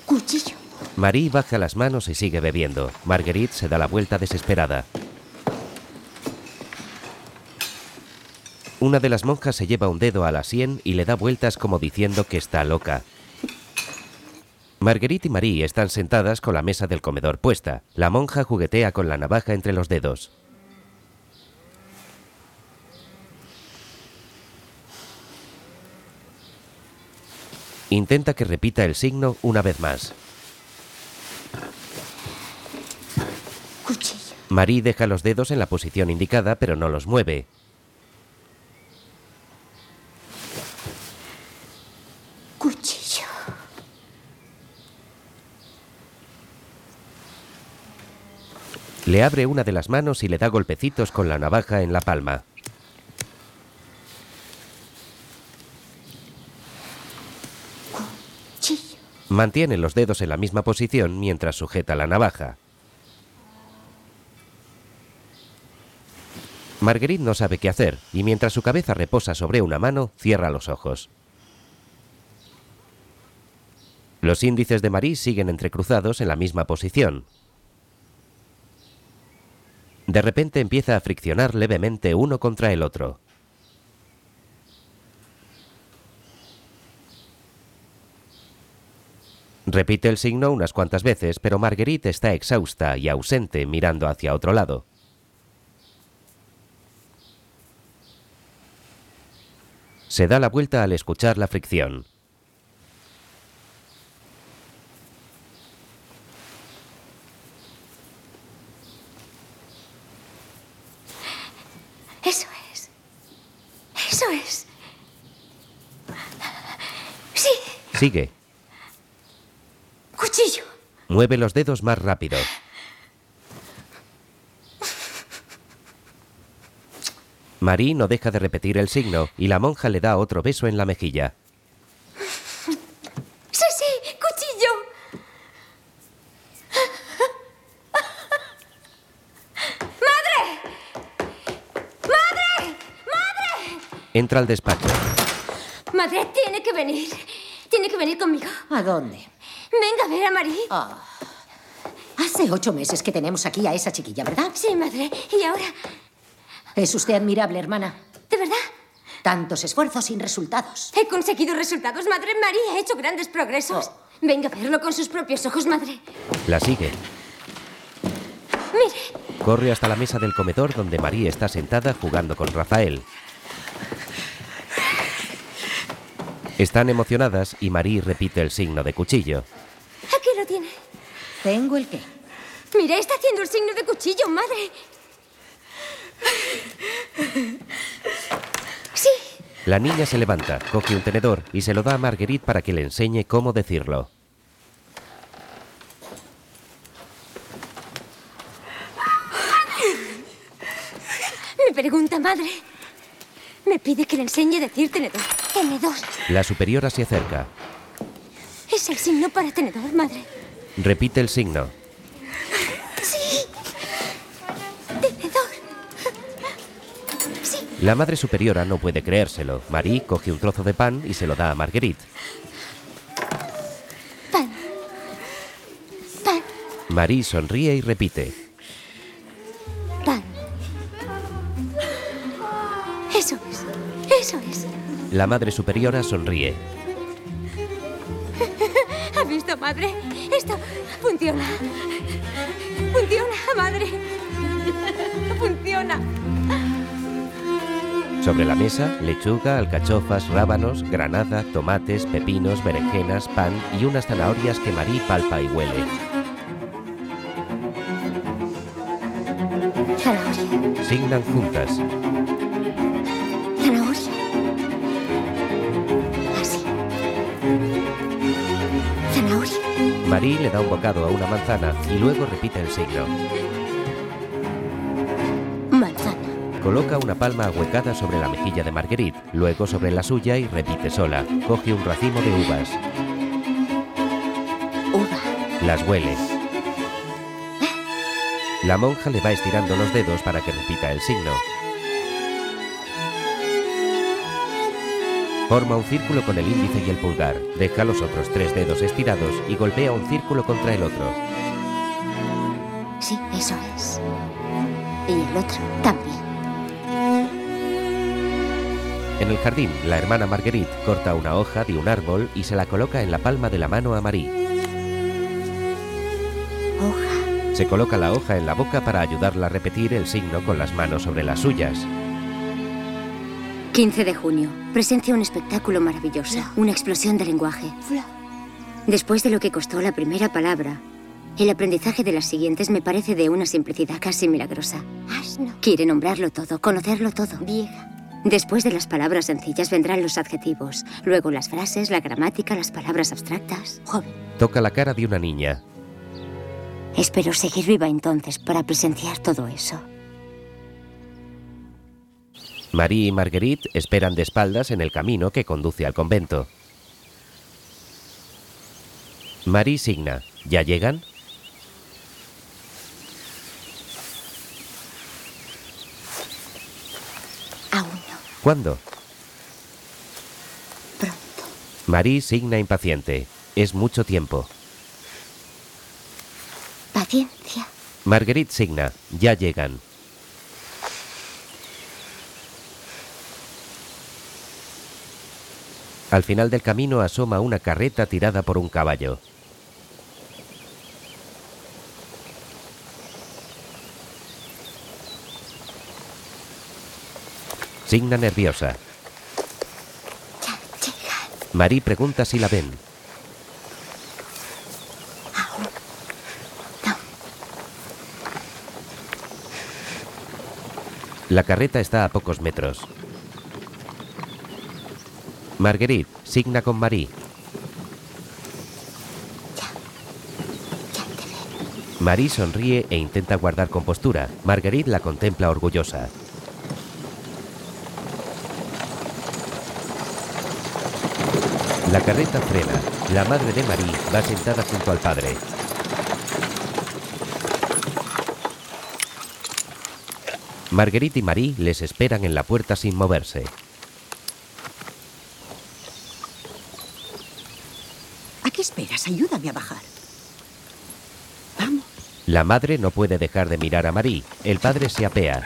Cuchillo. Marie baja las manos y sigue bebiendo. Marguerite se da la vuelta desesperada. Una de las monjas se lleva un dedo a la sien y le da vueltas como diciendo que está loca. Marguerite y Marie están sentadas con la mesa del comedor puesta. La monja juguetea con la navaja entre los dedos. Intenta que repita el signo una vez más. Cuchillo. Marie deja los dedos en la posición indicada pero no los mueve. Cuchillo. Le abre una de las manos y le da golpecitos con la navaja en la palma. Cuchillo. Mantiene los dedos en la misma posición mientras sujeta la navaja. Marguerite no sabe qué hacer y mientras su cabeza reposa sobre una mano, cierra los ojos. Los índices de Marie siguen entrecruzados en la misma posición. De repente empieza a friccionar levemente uno contra el otro. Repite el signo unas cuantas veces, pero Marguerite está exhausta y ausente mirando hacia otro lado. Se da la vuelta al escuchar la fricción. Eso es. Eso es. Sí. Sigue. Cuchillo. Mueve los dedos más rápido. Marie no deja de repetir el signo y la monja le da otro beso en la mejilla. Sí, sí. Cuchillo. ¡Madre! ¡Madre! ¡Madre! Entra al despacho. Madre, tiene que venir. Tiene que venir conmigo. ¿A dónde? Venga a ver a Marie. Ah. Hace ocho meses que tenemos aquí a esa chiquilla, ¿verdad? Sí, madre. Y ahora, Es usted admirable, hermana. ¿de verdad? Tantos esfuerzos sin resultados. He conseguido resultados, madre. María ha hecho grandes progresos. Venga a verlo con sus propios ojos, madre. La sigue. Mire, Corre hasta la mesa del comedor donde Marie está sentada jugando con Rafael. Están emocionadas y Marie repite el signo de cuchillo. aquí lo tiene. ¿Tengo el qué? Mira, está haciendo el signo de cuchillo, madre. Sí, La niña se levanta, coge un tenedor y se lo da a Marguerite para que le enseñe cómo decirlo. me pregunta, madre. Me pide que le enseñe a decir tenedor. Tenedor. La superiora se acerca. Es el signo para tenedor, madre. Repite el signo. Sí. La madre superiora no puede creérselo. Marie coge un trozo de pan y se lo da a Marguerite. Pan. Pan. Marie sonríe y repite. Pan. Eso es. Eso es. La madre superiora sonríe. ¿Ha visto, madre? Esto funciona. Funciona, madre. Funciona. Sobre la mesa, lechuga, alcachofas, rábanos, granada, tomates, pepinos, berenjenas, pan y unas zanahorias que Marí palpa y huele. Zanahoria. Signan juntas. Zanahoria. Así. Marí le da un bocado a una manzana y luego repite el signo. Coloca una palma ahuecada sobre la mejilla de Marguerite, luego sobre la suya y repite sola. Coge un racimo de uvas. Uva. Las huele. La monja le va estirando los dedos para que repita el signo. Forma un círculo con el índice y el pulgar. Deja los otros tres dedos estirados y golpea un círculo contra el otro. Sí, eso es. Y el otro también. En el jardín, la hermana Marguerite corta una hoja de un árbol y se la coloca en la palma de la mano a Marie. Hoja. Se coloca la hoja en la boca para ayudarla a repetir el signo con las manos sobre las suyas. 15 de junio. Presencia un espectáculo maravilloso. Una explosión de lenguaje. Después de lo que costó la primera palabra, el aprendizaje de las siguientes me parece de una simplicidad casi milagrosa. Quiere nombrarlo todo, conocerlo todo. Vieja. Después de las palabras sencillas vendrán los adjetivos, luego las frases, la gramática, las palabras abstractas. Joven. Toca la cara de una niña. Espero seguir viva entonces para presenciar todo eso. Marie y Marguerite esperan de espaldas en el camino que conduce al convento. Marie signa. ¿Ya llegan? ¿Cuándo? Pronto. Marie signa impaciente. Es mucho tiempo. Paciencia. Marguerite signa. Ya llegan. Al final del camino asoma una carreta tirada por un caballo. Signa nerviosa. Marie pregunta si la ven. La carreta está a pocos metros. Marguerite signa con Marie. Marie sonríe e intenta guardar compostura. Marguerite la contempla orgullosa. La carreta frena. La madre de Marie va sentada junto al padre. Marguerite y Marie les esperan en la puerta sin moverse. ¿A qué esperas? Ayúdame a bajar. Vamos. La madre no puede dejar de mirar a Marie. El padre se apea.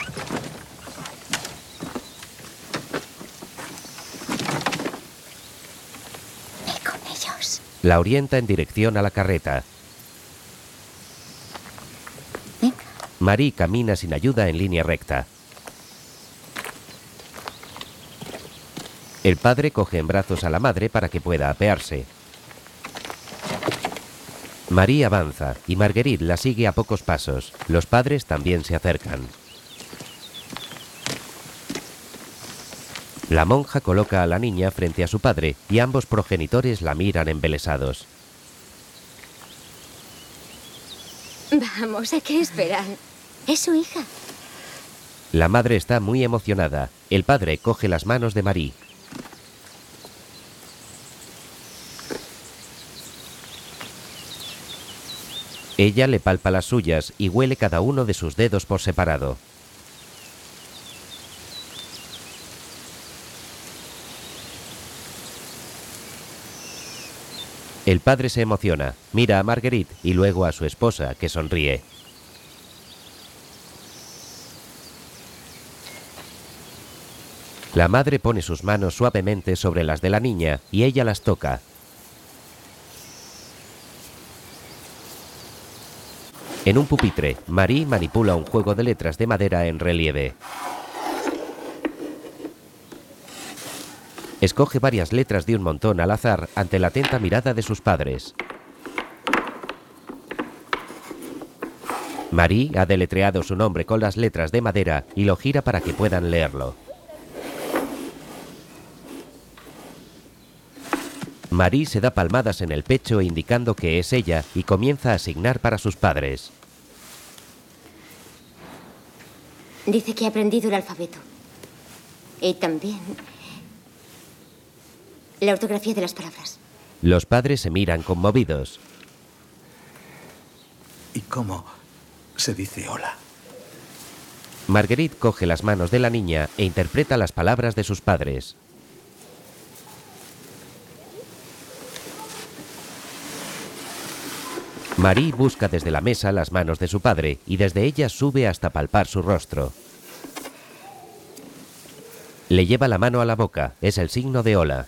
La orienta en dirección a la carreta. Venga. Marie camina sin ayuda en línea recta. El padre coge en brazos a la madre para que pueda apearse. Marie avanza y Marguerite la sigue a pocos pasos. Los padres también se acercan. La monja coloca a la niña frente a su padre y ambos progenitores la miran embelesados. Vamos, ¿a qué esperan? Es su hija. La madre está muy emocionada. El padre coge las manos de Marie. Ella le palpa las suyas y huele cada uno de sus dedos por separado. El padre se emociona, mira a Marguerite y luego a su esposa, que sonríe. La madre pone sus manos suavemente sobre las de la niña y ella las toca. En un pupitre, Marie manipula un juego de letras de madera en relieve. Escoge varias letras de un montón al azar ante la atenta mirada de sus padres. Marie ha deletreado su nombre con las letras de madera y lo gira para que puedan leerlo. Marie se da palmadas en el pecho indicando que es ella y comienza a asignar para sus padres. Dice que ha aprendido el alfabeto. Y también la ortografía de las palabras. Los padres se miran conmovidos. ¿Y cómo se dice hola? Marguerite coge las manos de la niña e interpreta las palabras de sus padres. Marie busca desde la mesa las manos de su padre y desde ellas sube hasta palpar su rostro. Le lleva la mano a la boca, es el signo de hola.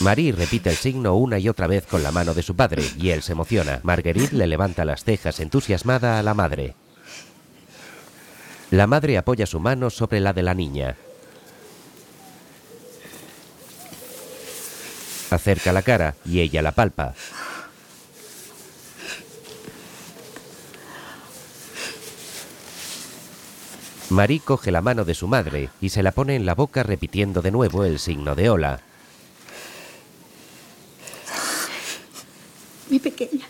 Marie repite el signo una y otra vez con la mano de su padre y él se emociona. Marguerite le levanta las cejas entusiasmada a la madre. La madre apoya su mano sobre la de la niña. Acerca la cara y ella la palpa. Marie coge la mano de su madre y se la pone en la boca repitiendo de nuevo el signo de hola. Mi pequeña.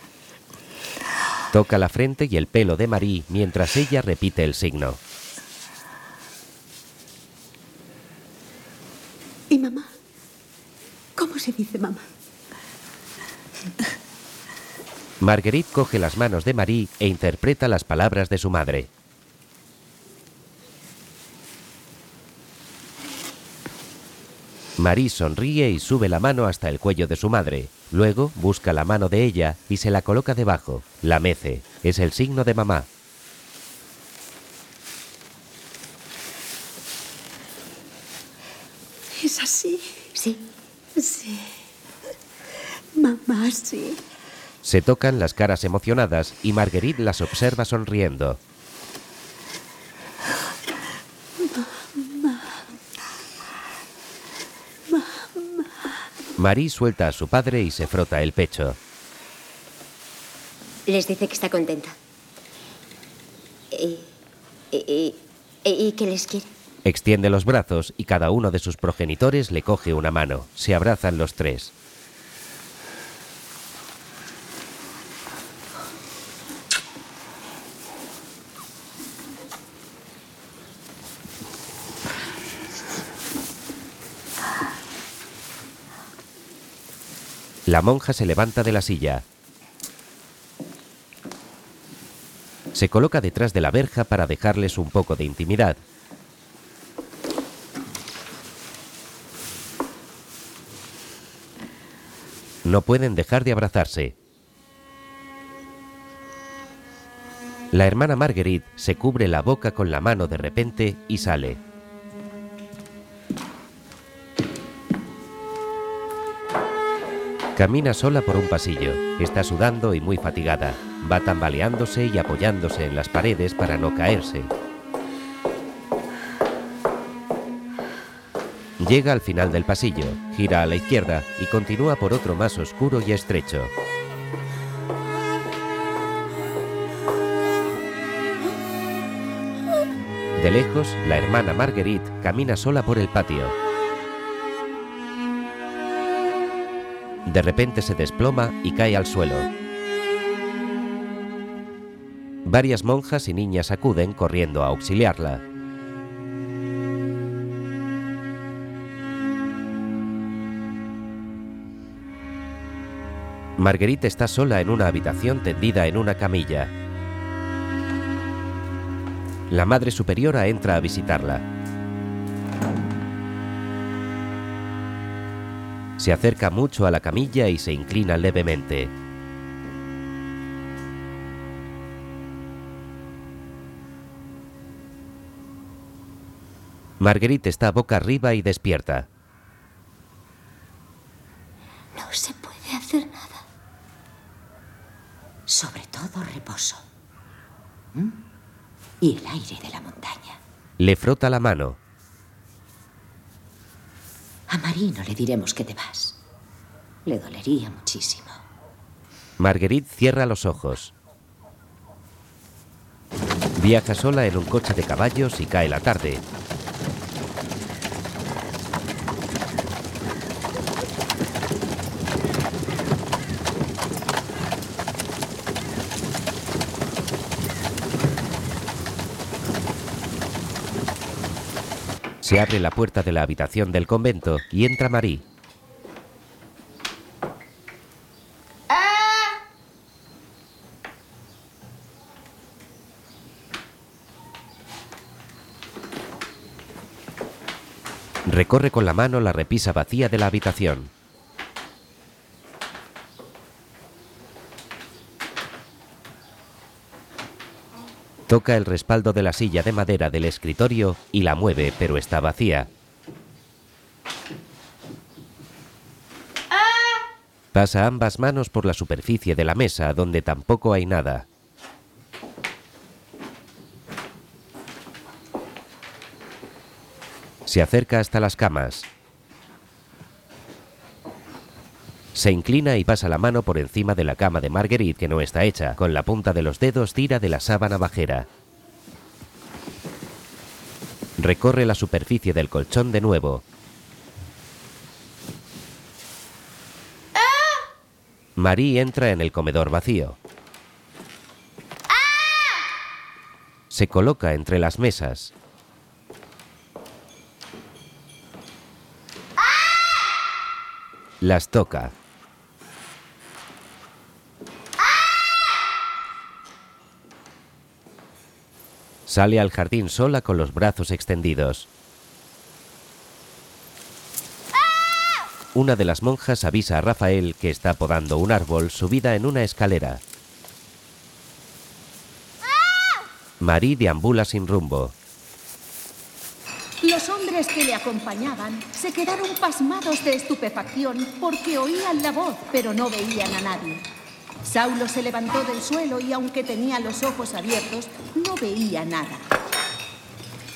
Toca la frente y el pelo de Marie mientras ella repite el signo. ¿Y mamá? ¿Cómo se dice mamá? Marguerite coge las manos de Marie e interpreta las palabras de su madre. Marie sonríe y sube la mano hasta el cuello de su madre. Luego busca la mano de ella y se la coloca debajo. La mece. Es el signo de mamá. ¿Es así? Sí. Sí. Mamá, sí. Se tocan las caras emocionadas y Marguerite las observa sonriendo. Marie suelta a su padre y se frota el pecho. Les dice que está contenta. Y, y, y, y que les quiere. Extiende los brazos y cada uno de sus progenitores le coge una mano. Se abrazan los tres. La monja se levanta de la silla. Se coloca detrás de la verja para dejarles un poco de intimidad. No pueden dejar de abrazarse. La hermana Marguerite se cubre la boca con la mano de repente y sale. Camina sola por un pasillo. Está sudando y muy fatigada. Va tambaleándose y apoyándose en las paredes para no caerse. Llega al final del pasillo, gira a la izquierda y continúa por otro más oscuro y estrecho. De lejos, la hermana Marguerite camina sola por el patio. De repente se desploma y cae al suelo. Varias monjas y niñas acuden corriendo a auxiliarla. Marguerite está sola en una habitación tendida en una camilla. La Madre Superiora entra a visitarla. Se acerca mucho a la camilla y se inclina levemente. Marguerite está boca arriba y despierta. No se puede hacer nada. Sobre todo reposo. ¿Mm? Y el aire de la montaña. Le frota la mano. A Marie no le diremos que te vas. Le dolería muchísimo. Marguerite cierra los ojos. Viaja sola en un coche de caballos y cae la tarde. Se abre la puerta de la habitación del convento y entra Marie. Recorre con la mano la repisa vacía de la habitación. Toca el respaldo de la silla de madera del escritorio y la mueve, pero está vacía. Pasa ambas manos por la superficie de la mesa, donde tampoco hay nada. Se acerca hasta las camas. Se inclina y pasa la mano por encima de la cama de Marguerite que no está hecha. Con la punta de los dedos tira de la sábana bajera. Recorre la superficie del colchón de nuevo. Marie entra en el comedor vacío. Se coloca entre las mesas. Las toca. Sale al jardín sola con los brazos extendidos. Una de las monjas avisa a Rafael que está podando un árbol subida en una escalera. Marie deambula sin rumbo. Los hombres que le acompañaban se quedaron pasmados de estupefacción porque oían la voz, pero no veían a nadie. Saulo se levantó del suelo y aunque tenía los ojos abiertos, no veía nada.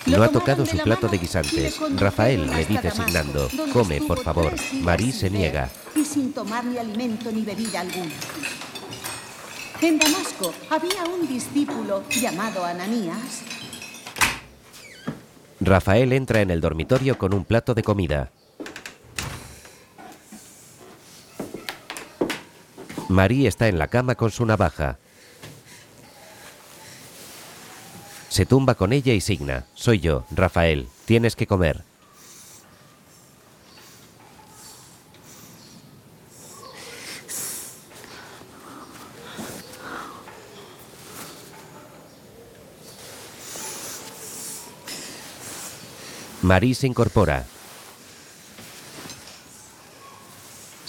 No ha tocado su plato de guisantes. Rafael le dice signando, come, por favor. Marie se niega. Y sin tomar ni alimento ni bebida alguna. En Damasco había un discípulo llamado Ananías. Rafael entra en el dormitorio con un plato de comida. Marie está en la cama con su navaja. Se tumba con ella y signa. Soy yo, Rafael. Tienes que comer. Marie se incorpora.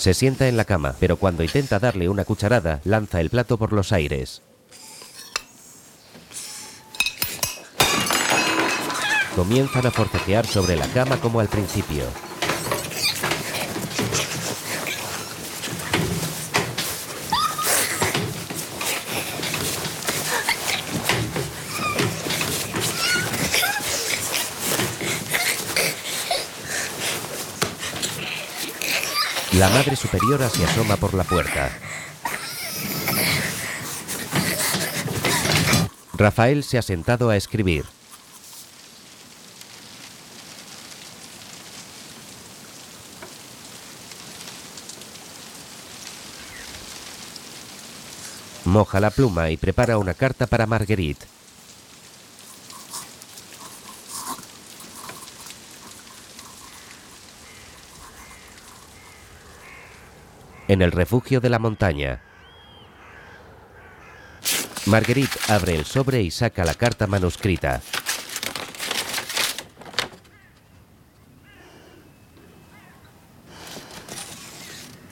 Se sienta en la cama, pero cuando intenta darle una cucharada, lanza el plato por los aires. Comienzan a forcejear sobre la cama como al principio. La madre superiora se asoma por la puerta. Rafael se ha sentado a escribir. Moja la pluma y prepara una carta para Marguerite. En el refugio de la montaña. Marguerite abre el sobre y saca la carta manuscrita.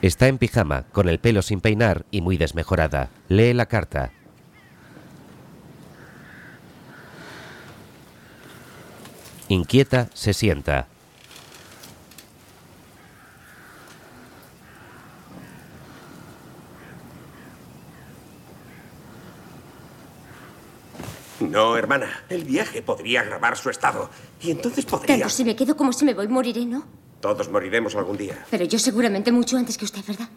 Está en pijama, con el pelo sin peinar y muy desmejorada. Lee la carta. Inquieta, se sienta. No, hermana. El viaje podría agravar su estado. Y entonces podría... Pero si me quedo como si me voy, moriré, ¿no? Todos moriremos algún día. Pero yo seguramente mucho antes que usted, ¿verdad?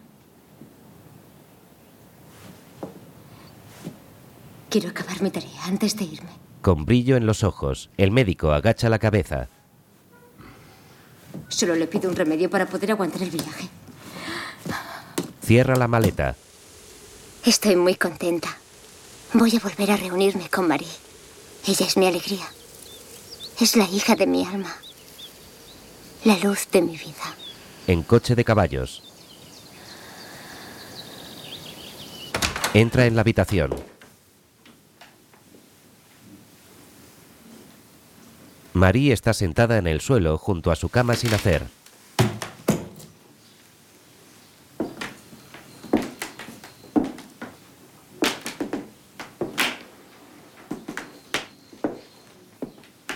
Quiero acabar mi tarea antes de irme. Con brillo en los ojos, el médico agacha la cabeza. Solo le pido un remedio para poder aguantar el viaje. Cierra la maleta. Estoy muy contenta. Voy a volver a reunirme con Marie. Ella es mi alegría. Es la hija de mi alma. La luz de mi vida. En coche de caballos. Entra en la habitación. Marie está sentada en el suelo junto a su cama sin hacer.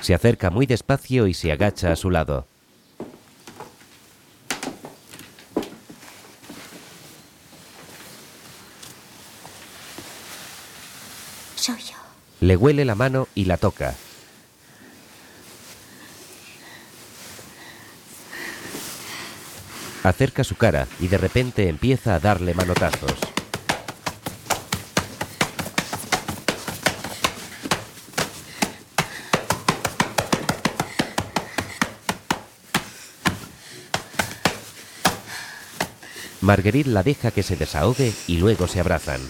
Se acerca muy despacio y se agacha a su lado. Soy yo. Le huele la mano y la toca. Acerca su cara y de repente empieza a darle manotazos. Marguerite la deja que se desahogue y luego se abrazan.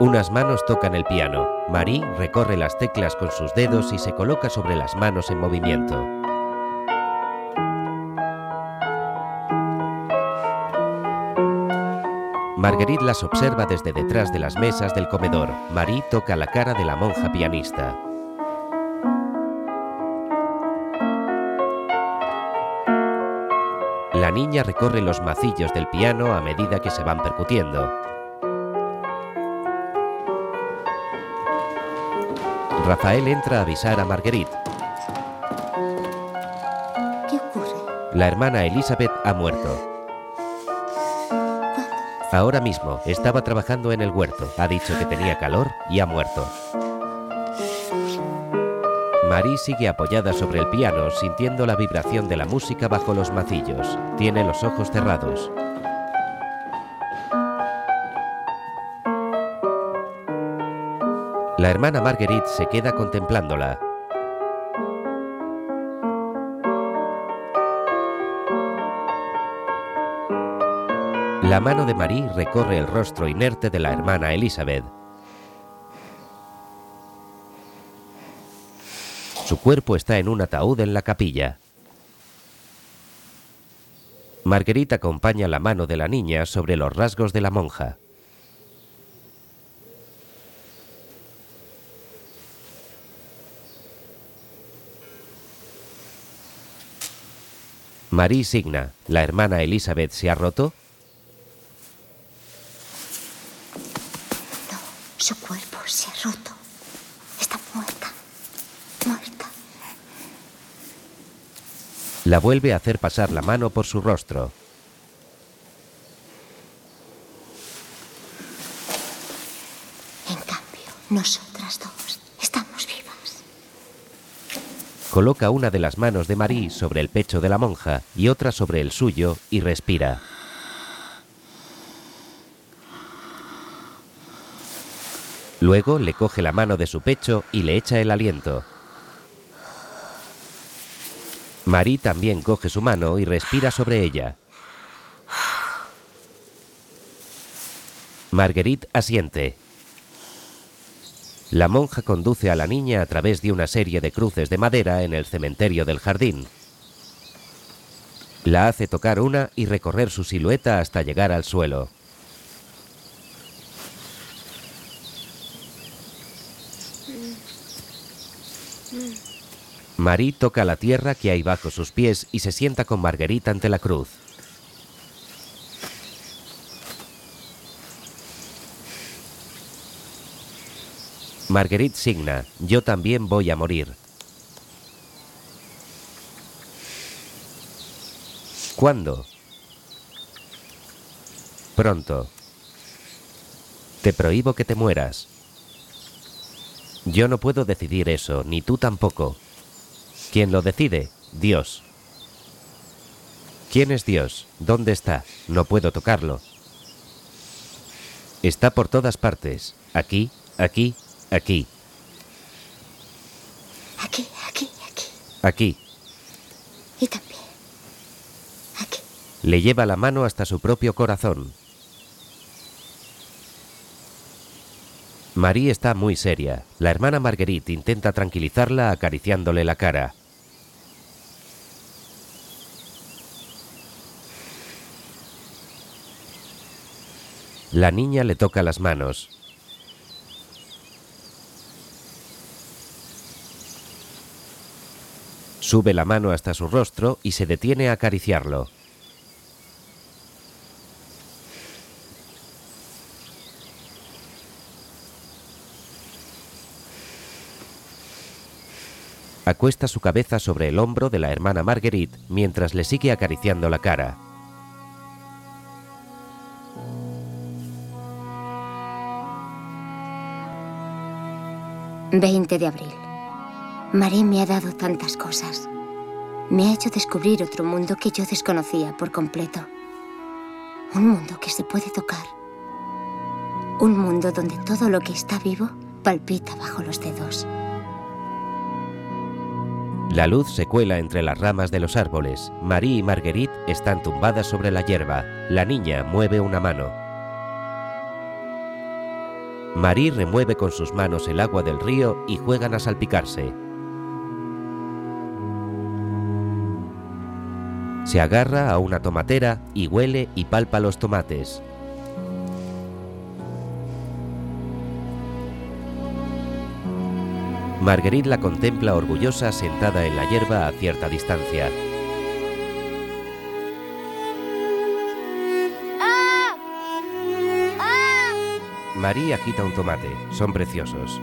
Unas manos tocan el piano. Marie recorre las teclas con sus dedos y se coloca sobre las manos en movimiento. Marguerite las observa desde detrás de las mesas del comedor. Marie toca la cara de la monja pianista. La niña recorre los macillos del piano a medida que se van percutiendo. Rafael entra a avisar a Marguerite. ¿Qué ocurre? La hermana Elizabeth ha muerto. Ahora mismo estaba trabajando en el huerto. Ha dicho que tenía calor y ha muerto. Marie sigue apoyada sobre el piano sintiendo la vibración de la música bajo los macillos. Tiene los ojos cerrados. La hermana Marguerite se queda contemplándola. La mano de Marie recorre el rostro inerte de la hermana Elizabeth. Su cuerpo está en un ataúd en la capilla. Marguerite acompaña la mano de la niña sobre los rasgos de la monja. Marie signa. ¿La hermana Elizabeth se ha roto? Su cuerpo se ha roto. Está muerta. Muerta. La vuelve a hacer pasar la mano por su rostro. En cambio, nosotras dos estamos vivas. Coloca una de las manos de Marie sobre el pecho de la monja y otra sobre el suyo y respira. Luego le coge la mano de su pecho y le echa el aliento. Marie también coge su mano y respira sobre ella. Marguerite asiente. La monja conduce a la niña a través de una serie de cruces de madera en el cementerio del jardín. La hace tocar una y recorrer su silueta hasta llegar al suelo. Marie toca la tierra que hay bajo sus pies y se sienta con Marguerite ante la cruz. Marguerite signa, yo también voy a morir. ¿Cuándo? Pronto. Te prohíbo que te mueras. Yo no puedo decidir eso, ni tú tampoco. ¿Quién lo decide? Dios. ¿Quién es Dios? ¿Dónde está? No puedo tocarlo. Está por todas partes. Aquí, aquí, aquí, Aquí, aquí, aquí. aquí. Y también. Aquí. Le lleva la mano hasta su propio corazón. Marie está muy seria. La hermana Marguerite intenta tranquilizarla acariciándole la cara. La niña le toca las manos. Sube la mano hasta su rostro y se detiene a acariciarlo. 'Acuesta su cabeza sobre el hombro de la hermana Marguerite mientras le sigue acariciando la cara. 20 de abril. Marie me ha dado tantas cosas. Me ha hecho descubrir otro mundo que yo desconocía por completo. Un mundo que se puede tocar. Un mundo donde todo lo que está vivo palpita bajo los dedos. La luz se cuela entre las ramas de los árboles. Marie y Marguerite están tumbadas sobre la hierba. La niña mueve una mano. Marie remueve con sus manos el agua del río y juegan a salpicarse. Se agarra a una tomatera y huele y palpa los tomates. Marguerite la contempla orgullosa sentada en la hierba a cierta distancia. María agita un tomate. Son preciosos.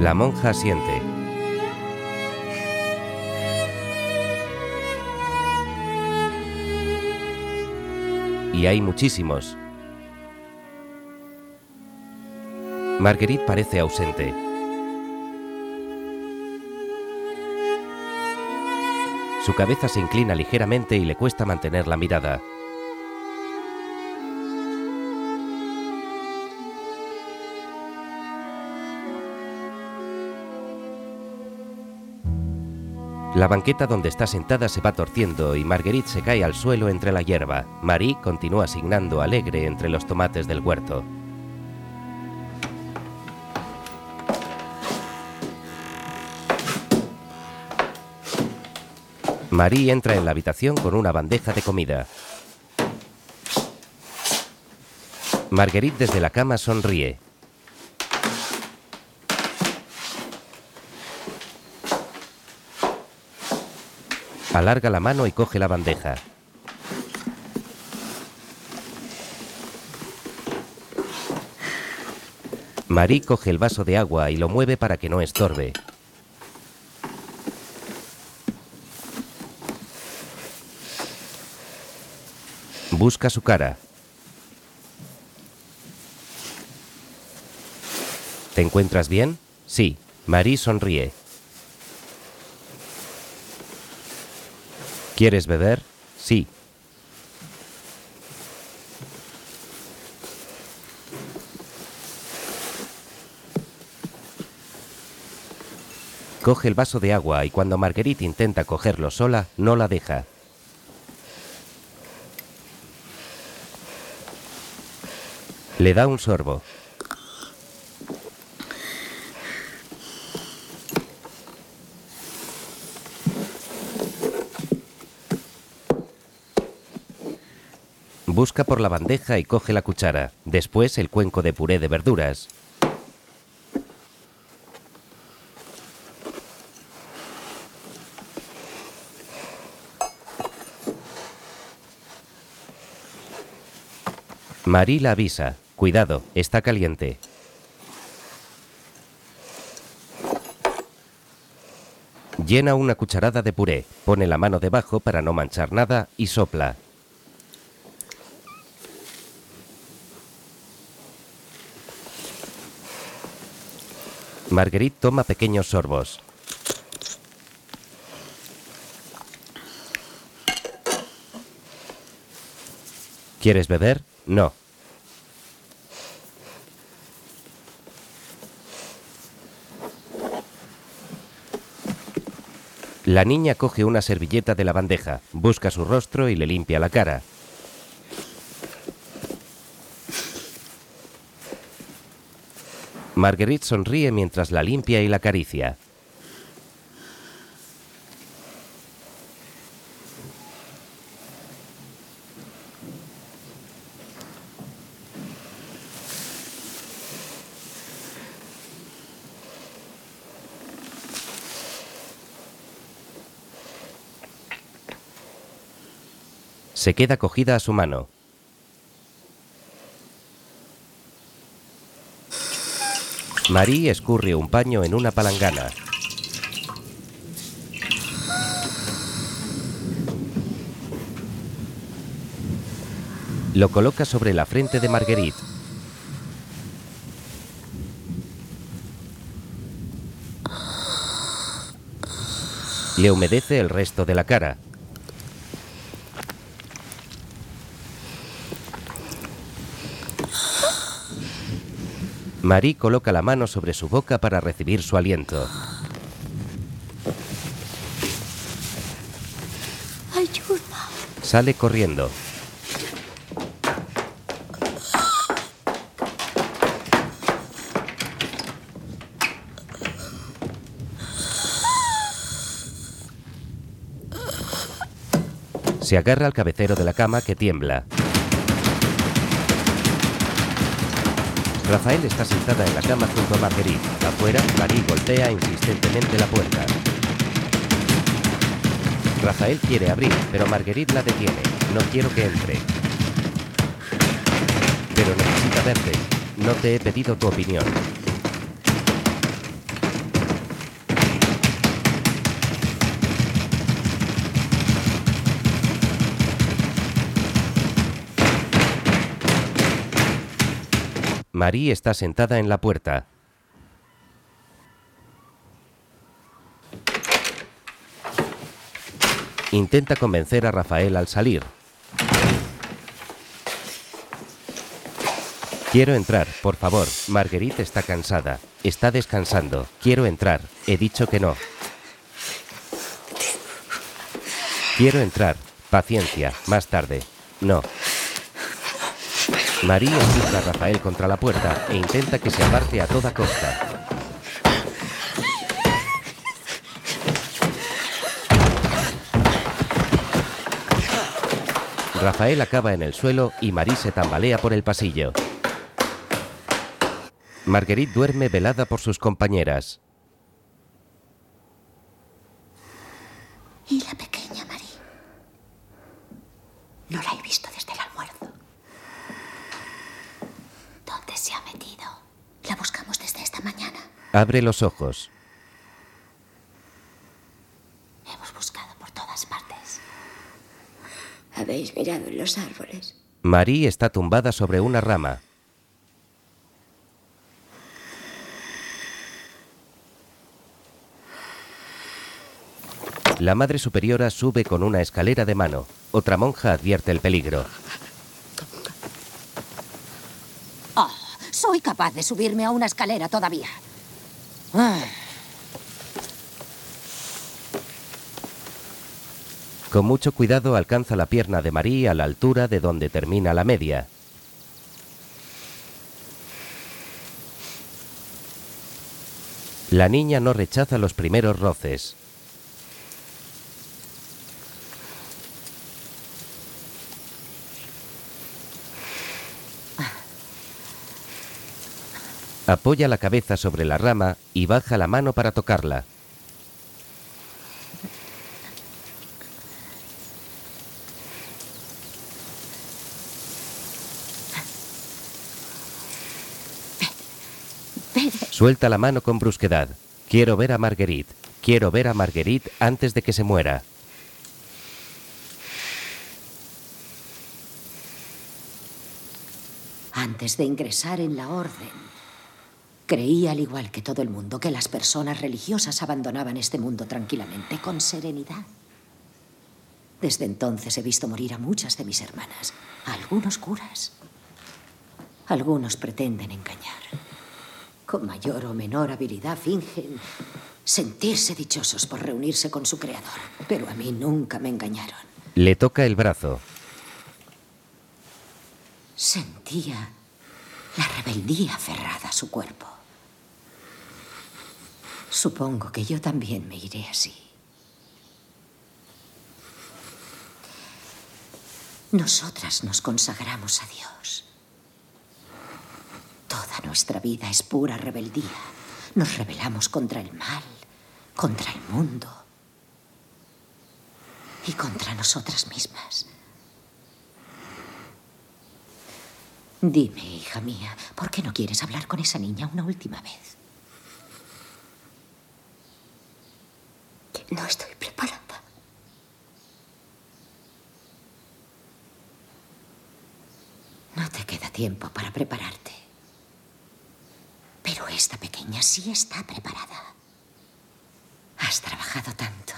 La monja siente. Y hay muchísimos. Marguerite parece ausente. Su cabeza se inclina ligeramente y le cuesta mantener la mirada. La banqueta donde está sentada se va torciendo y Marguerite se cae al suelo entre la hierba. Marie continúa asignando alegre entre los tomates del huerto. Marie entra en la habitación con una bandeja de comida. Marguerite desde la cama sonríe. Alarga la mano y coge la bandeja. Marie coge el vaso de agua y lo mueve para que no estorbe. Busca su cara. ¿Te encuentras bien? Sí. Marie sonríe. ¿Quieres beber? Sí. Coge el vaso de agua y cuando Marguerite intenta cogerlo sola, no la deja. Le da un sorbo. Busca por la bandeja y coge la cuchara, después el cuenco de puré de verduras. Marie la avisa. Cuidado, está caliente. Llena una cucharada de puré, pone la mano debajo para no manchar nada y sopla. Marguerite toma pequeños sorbos. ¿Quieres beber? No. La niña coge una servilleta de la bandeja, busca su rostro y le limpia la cara. Marguerite sonríe mientras la limpia y la acaricia. Se queda cogida a su mano. Marie escurre un paño en una palangana. Lo coloca sobre la frente de Marguerite. Le humedece el resto de la cara. Marie coloca la mano sobre su boca para recibir su aliento. Ayuda. Sale corriendo. Se agarra al cabecero de la cama que tiembla. Rafael está sentada en la cama junto a Marguerite. Afuera, Marie golpea insistentemente la puerta. Rafael quiere abrir, pero Marguerite la detiene. No quiero que entre. Pero necesita verte. No te he pedido tu opinión. Marie está sentada en la puerta. Intenta convencer a Rafael al salir. Quiero entrar, por favor. Marguerite está cansada. Está descansando. Quiero entrar. He dicho que no. Quiero entrar. Paciencia. Más tarde. No. María empuja a Rafael contra la puerta e intenta que se aparte a toda costa. Rafael acaba en el suelo y Marie se tambalea por el pasillo. Marguerite duerme velada por sus compañeras. ¿Y la pequeña Marie? No la he visto desde el almuerzo. ¿Dónde se ha metido? La buscamos desde esta mañana. Abre los ojos. Hemos buscado por todas partes. ¿Habéis mirado en los árboles? Marie está tumbada sobre una rama. La Madre Superiora sube con una escalera de mano. Otra monja advierte el peligro. Oh, soy capaz de subirme a una escalera todavía. Con mucho cuidado alcanza la pierna de Marie a la altura de donde termina la media. La niña no rechaza los primeros roces. Apoya la cabeza sobre la rama y baja la mano para tocarla. Suelta la mano con brusquedad. Quiero ver a Marguerite. Quiero ver a Marguerite antes de que se muera. Antes de ingresar en la orden, creí, al igual que todo el mundo, que las personas religiosas abandonaban este mundo tranquilamente, con serenidad. Desde entonces he visto morir a muchas de mis hermanas, a algunos curas. Algunos pretenden engañar. Con mayor o menor habilidad fingen sentirse dichosos por reunirse con su creador. Pero a mí nunca me engañaron. Le toca el brazo. Sentía la rebeldía aferrada a su cuerpo. Supongo que yo también me iré así. Nosotras nos consagramos a Dios. Toda nuestra vida es pura rebeldía. Nos rebelamos contra el mal, contra el mundo y contra nosotras mismas. Dime, hija mía, ¿por qué no quieres hablar con esa niña una última vez? No estoy preparada. No te queda tiempo para prepararte. Pero esta pequeña sí está preparada. Has trabajado tanto.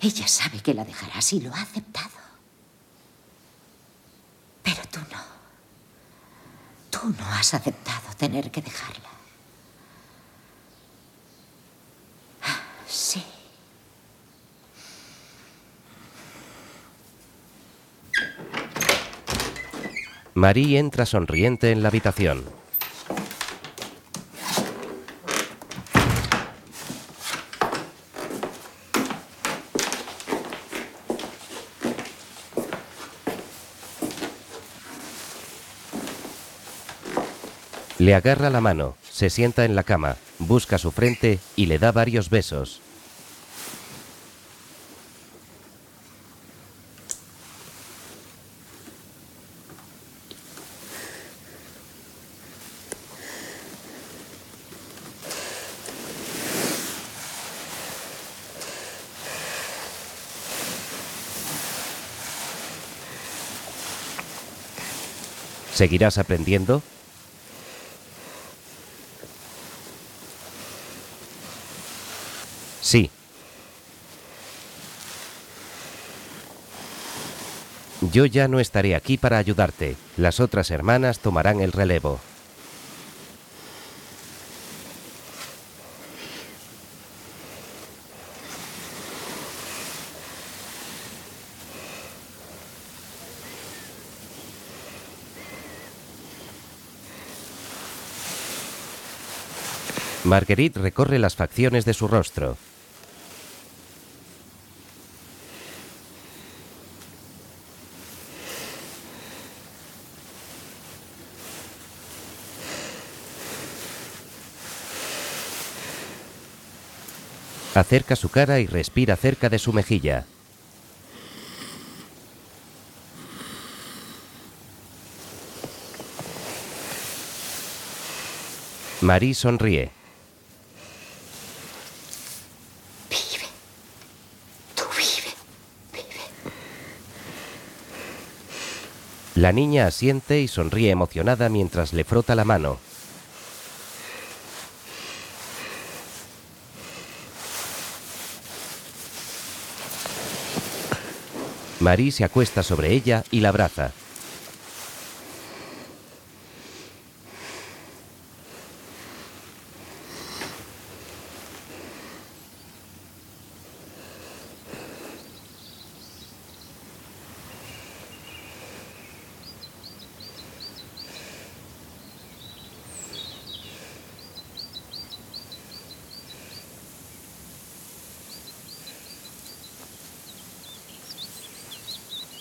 Ella sabe que la dejarás y lo ha aceptado. Pero tú no. Tú no has aceptado tener que dejarla. Sí. Marie entra sonriente en la habitación. Le agarra la mano, se sienta en la cama, busca su frente y le da varios besos. ¿Seguirás aprendiendo? Sí. Yo ya no estaré aquí para ayudarte. Las otras hermanas tomarán el relevo. Marguerite recorre las facciones de su rostro. Acerca su cara y respira cerca de su mejilla. Marie sonríe. Vive. Tú vive. La niña asiente y sonríe emocionada mientras le frota la mano. Marie se acuesta sobre ella y la abraza.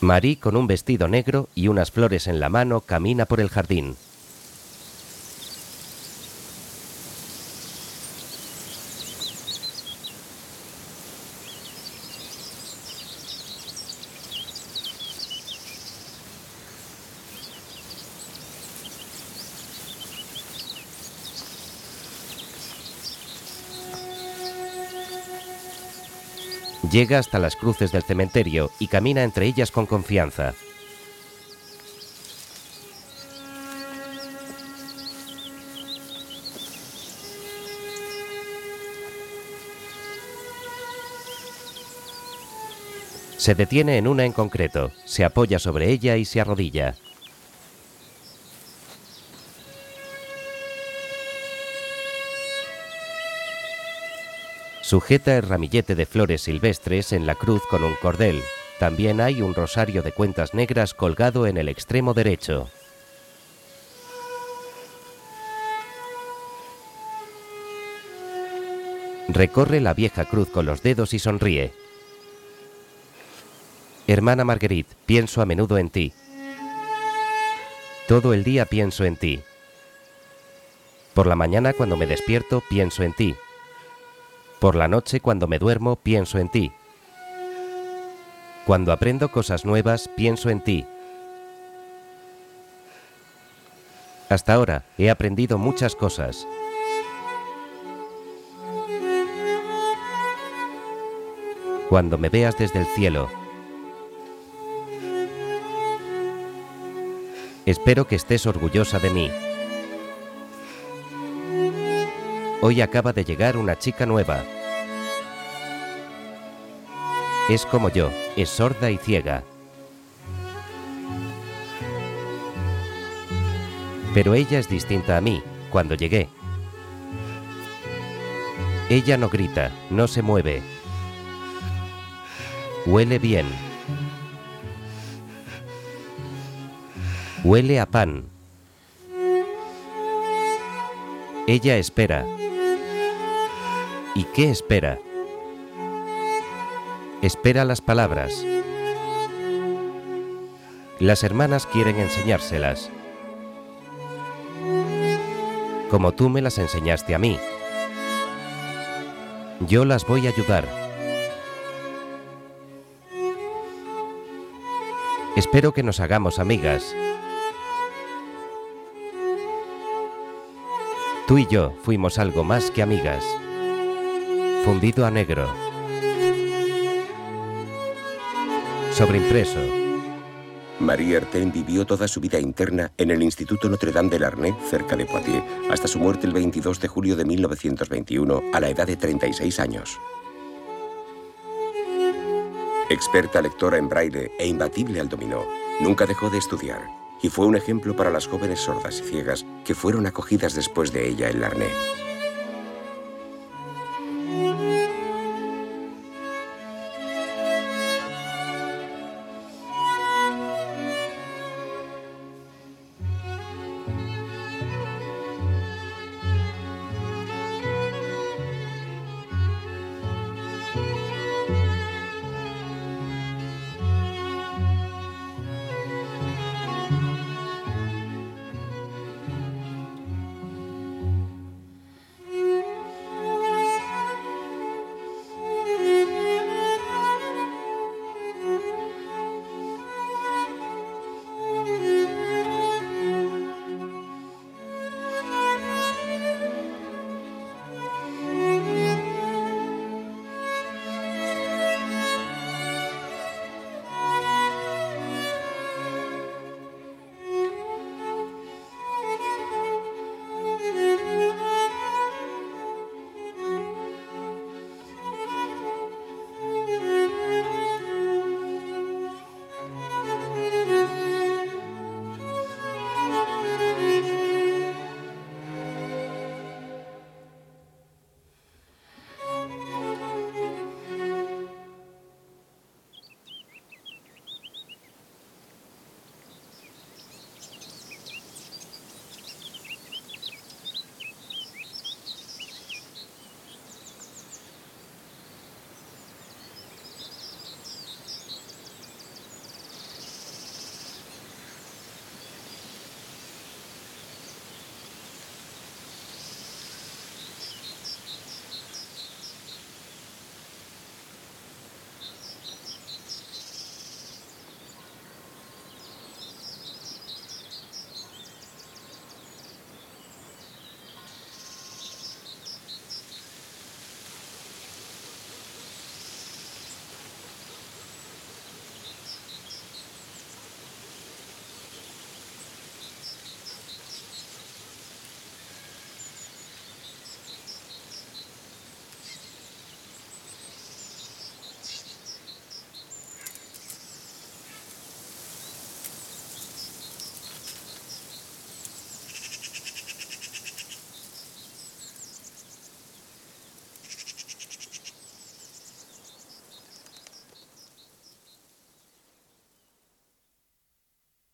Marie, con un vestido negro y unas flores en la mano, camina por el jardín. Llega hasta las cruces del cementerio y camina entre ellas con confianza. Se detiene en una en concreto, se apoya sobre ella y se arrodilla. Sujeta el ramillete de flores silvestres en la cruz con un cordel. También hay un rosario de cuentas negras colgado en el extremo derecho. Recorre la vieja cruz con los dedos y sonríe. Hermana Marguerite, pienso a menudo en ti. Todo el día pienso en ti. Por la mañana cuando me despierto pienso en ti. Por la noche cuando me duermo pienso en ti. Cuando aprendo cosas nuevas pienso en ti. Hasta ahora he aprendido muchas cosas. Cuando me veas desde el cielo, espero que estés orgullosa de mí. Hoy acaba de llegar una chica nueva. Es como yo, es sorda y ciega. Pero ella es distinta a mí cuando llegué. Ella no grita, no se mueve. Huele bien. Huele a pan. Ella espera. ¿Y qué espera? Espera las palabras. Las hermanas quieren enseñárselas. Como tú me las enseñaste a mí. Yo las voy a ayudar. Espero que nos hagamos amigas. Tú y yo fuimos algo más que amigas fundido a negro. Sobreimpreso. Marie Erten vivió toda su vida interna en el Instituto Notre Dame de Larnay, cerca de Poitiers, hasta su muerte el 22 de julio de 1921, a la edad de 36 años. Experta lectora en braille e imbatible al dominó, nunca dejó de estudiar y fue un ejemplo para las jóvenes sordas y ciegas que fueron acogidas después de ella en Larnay.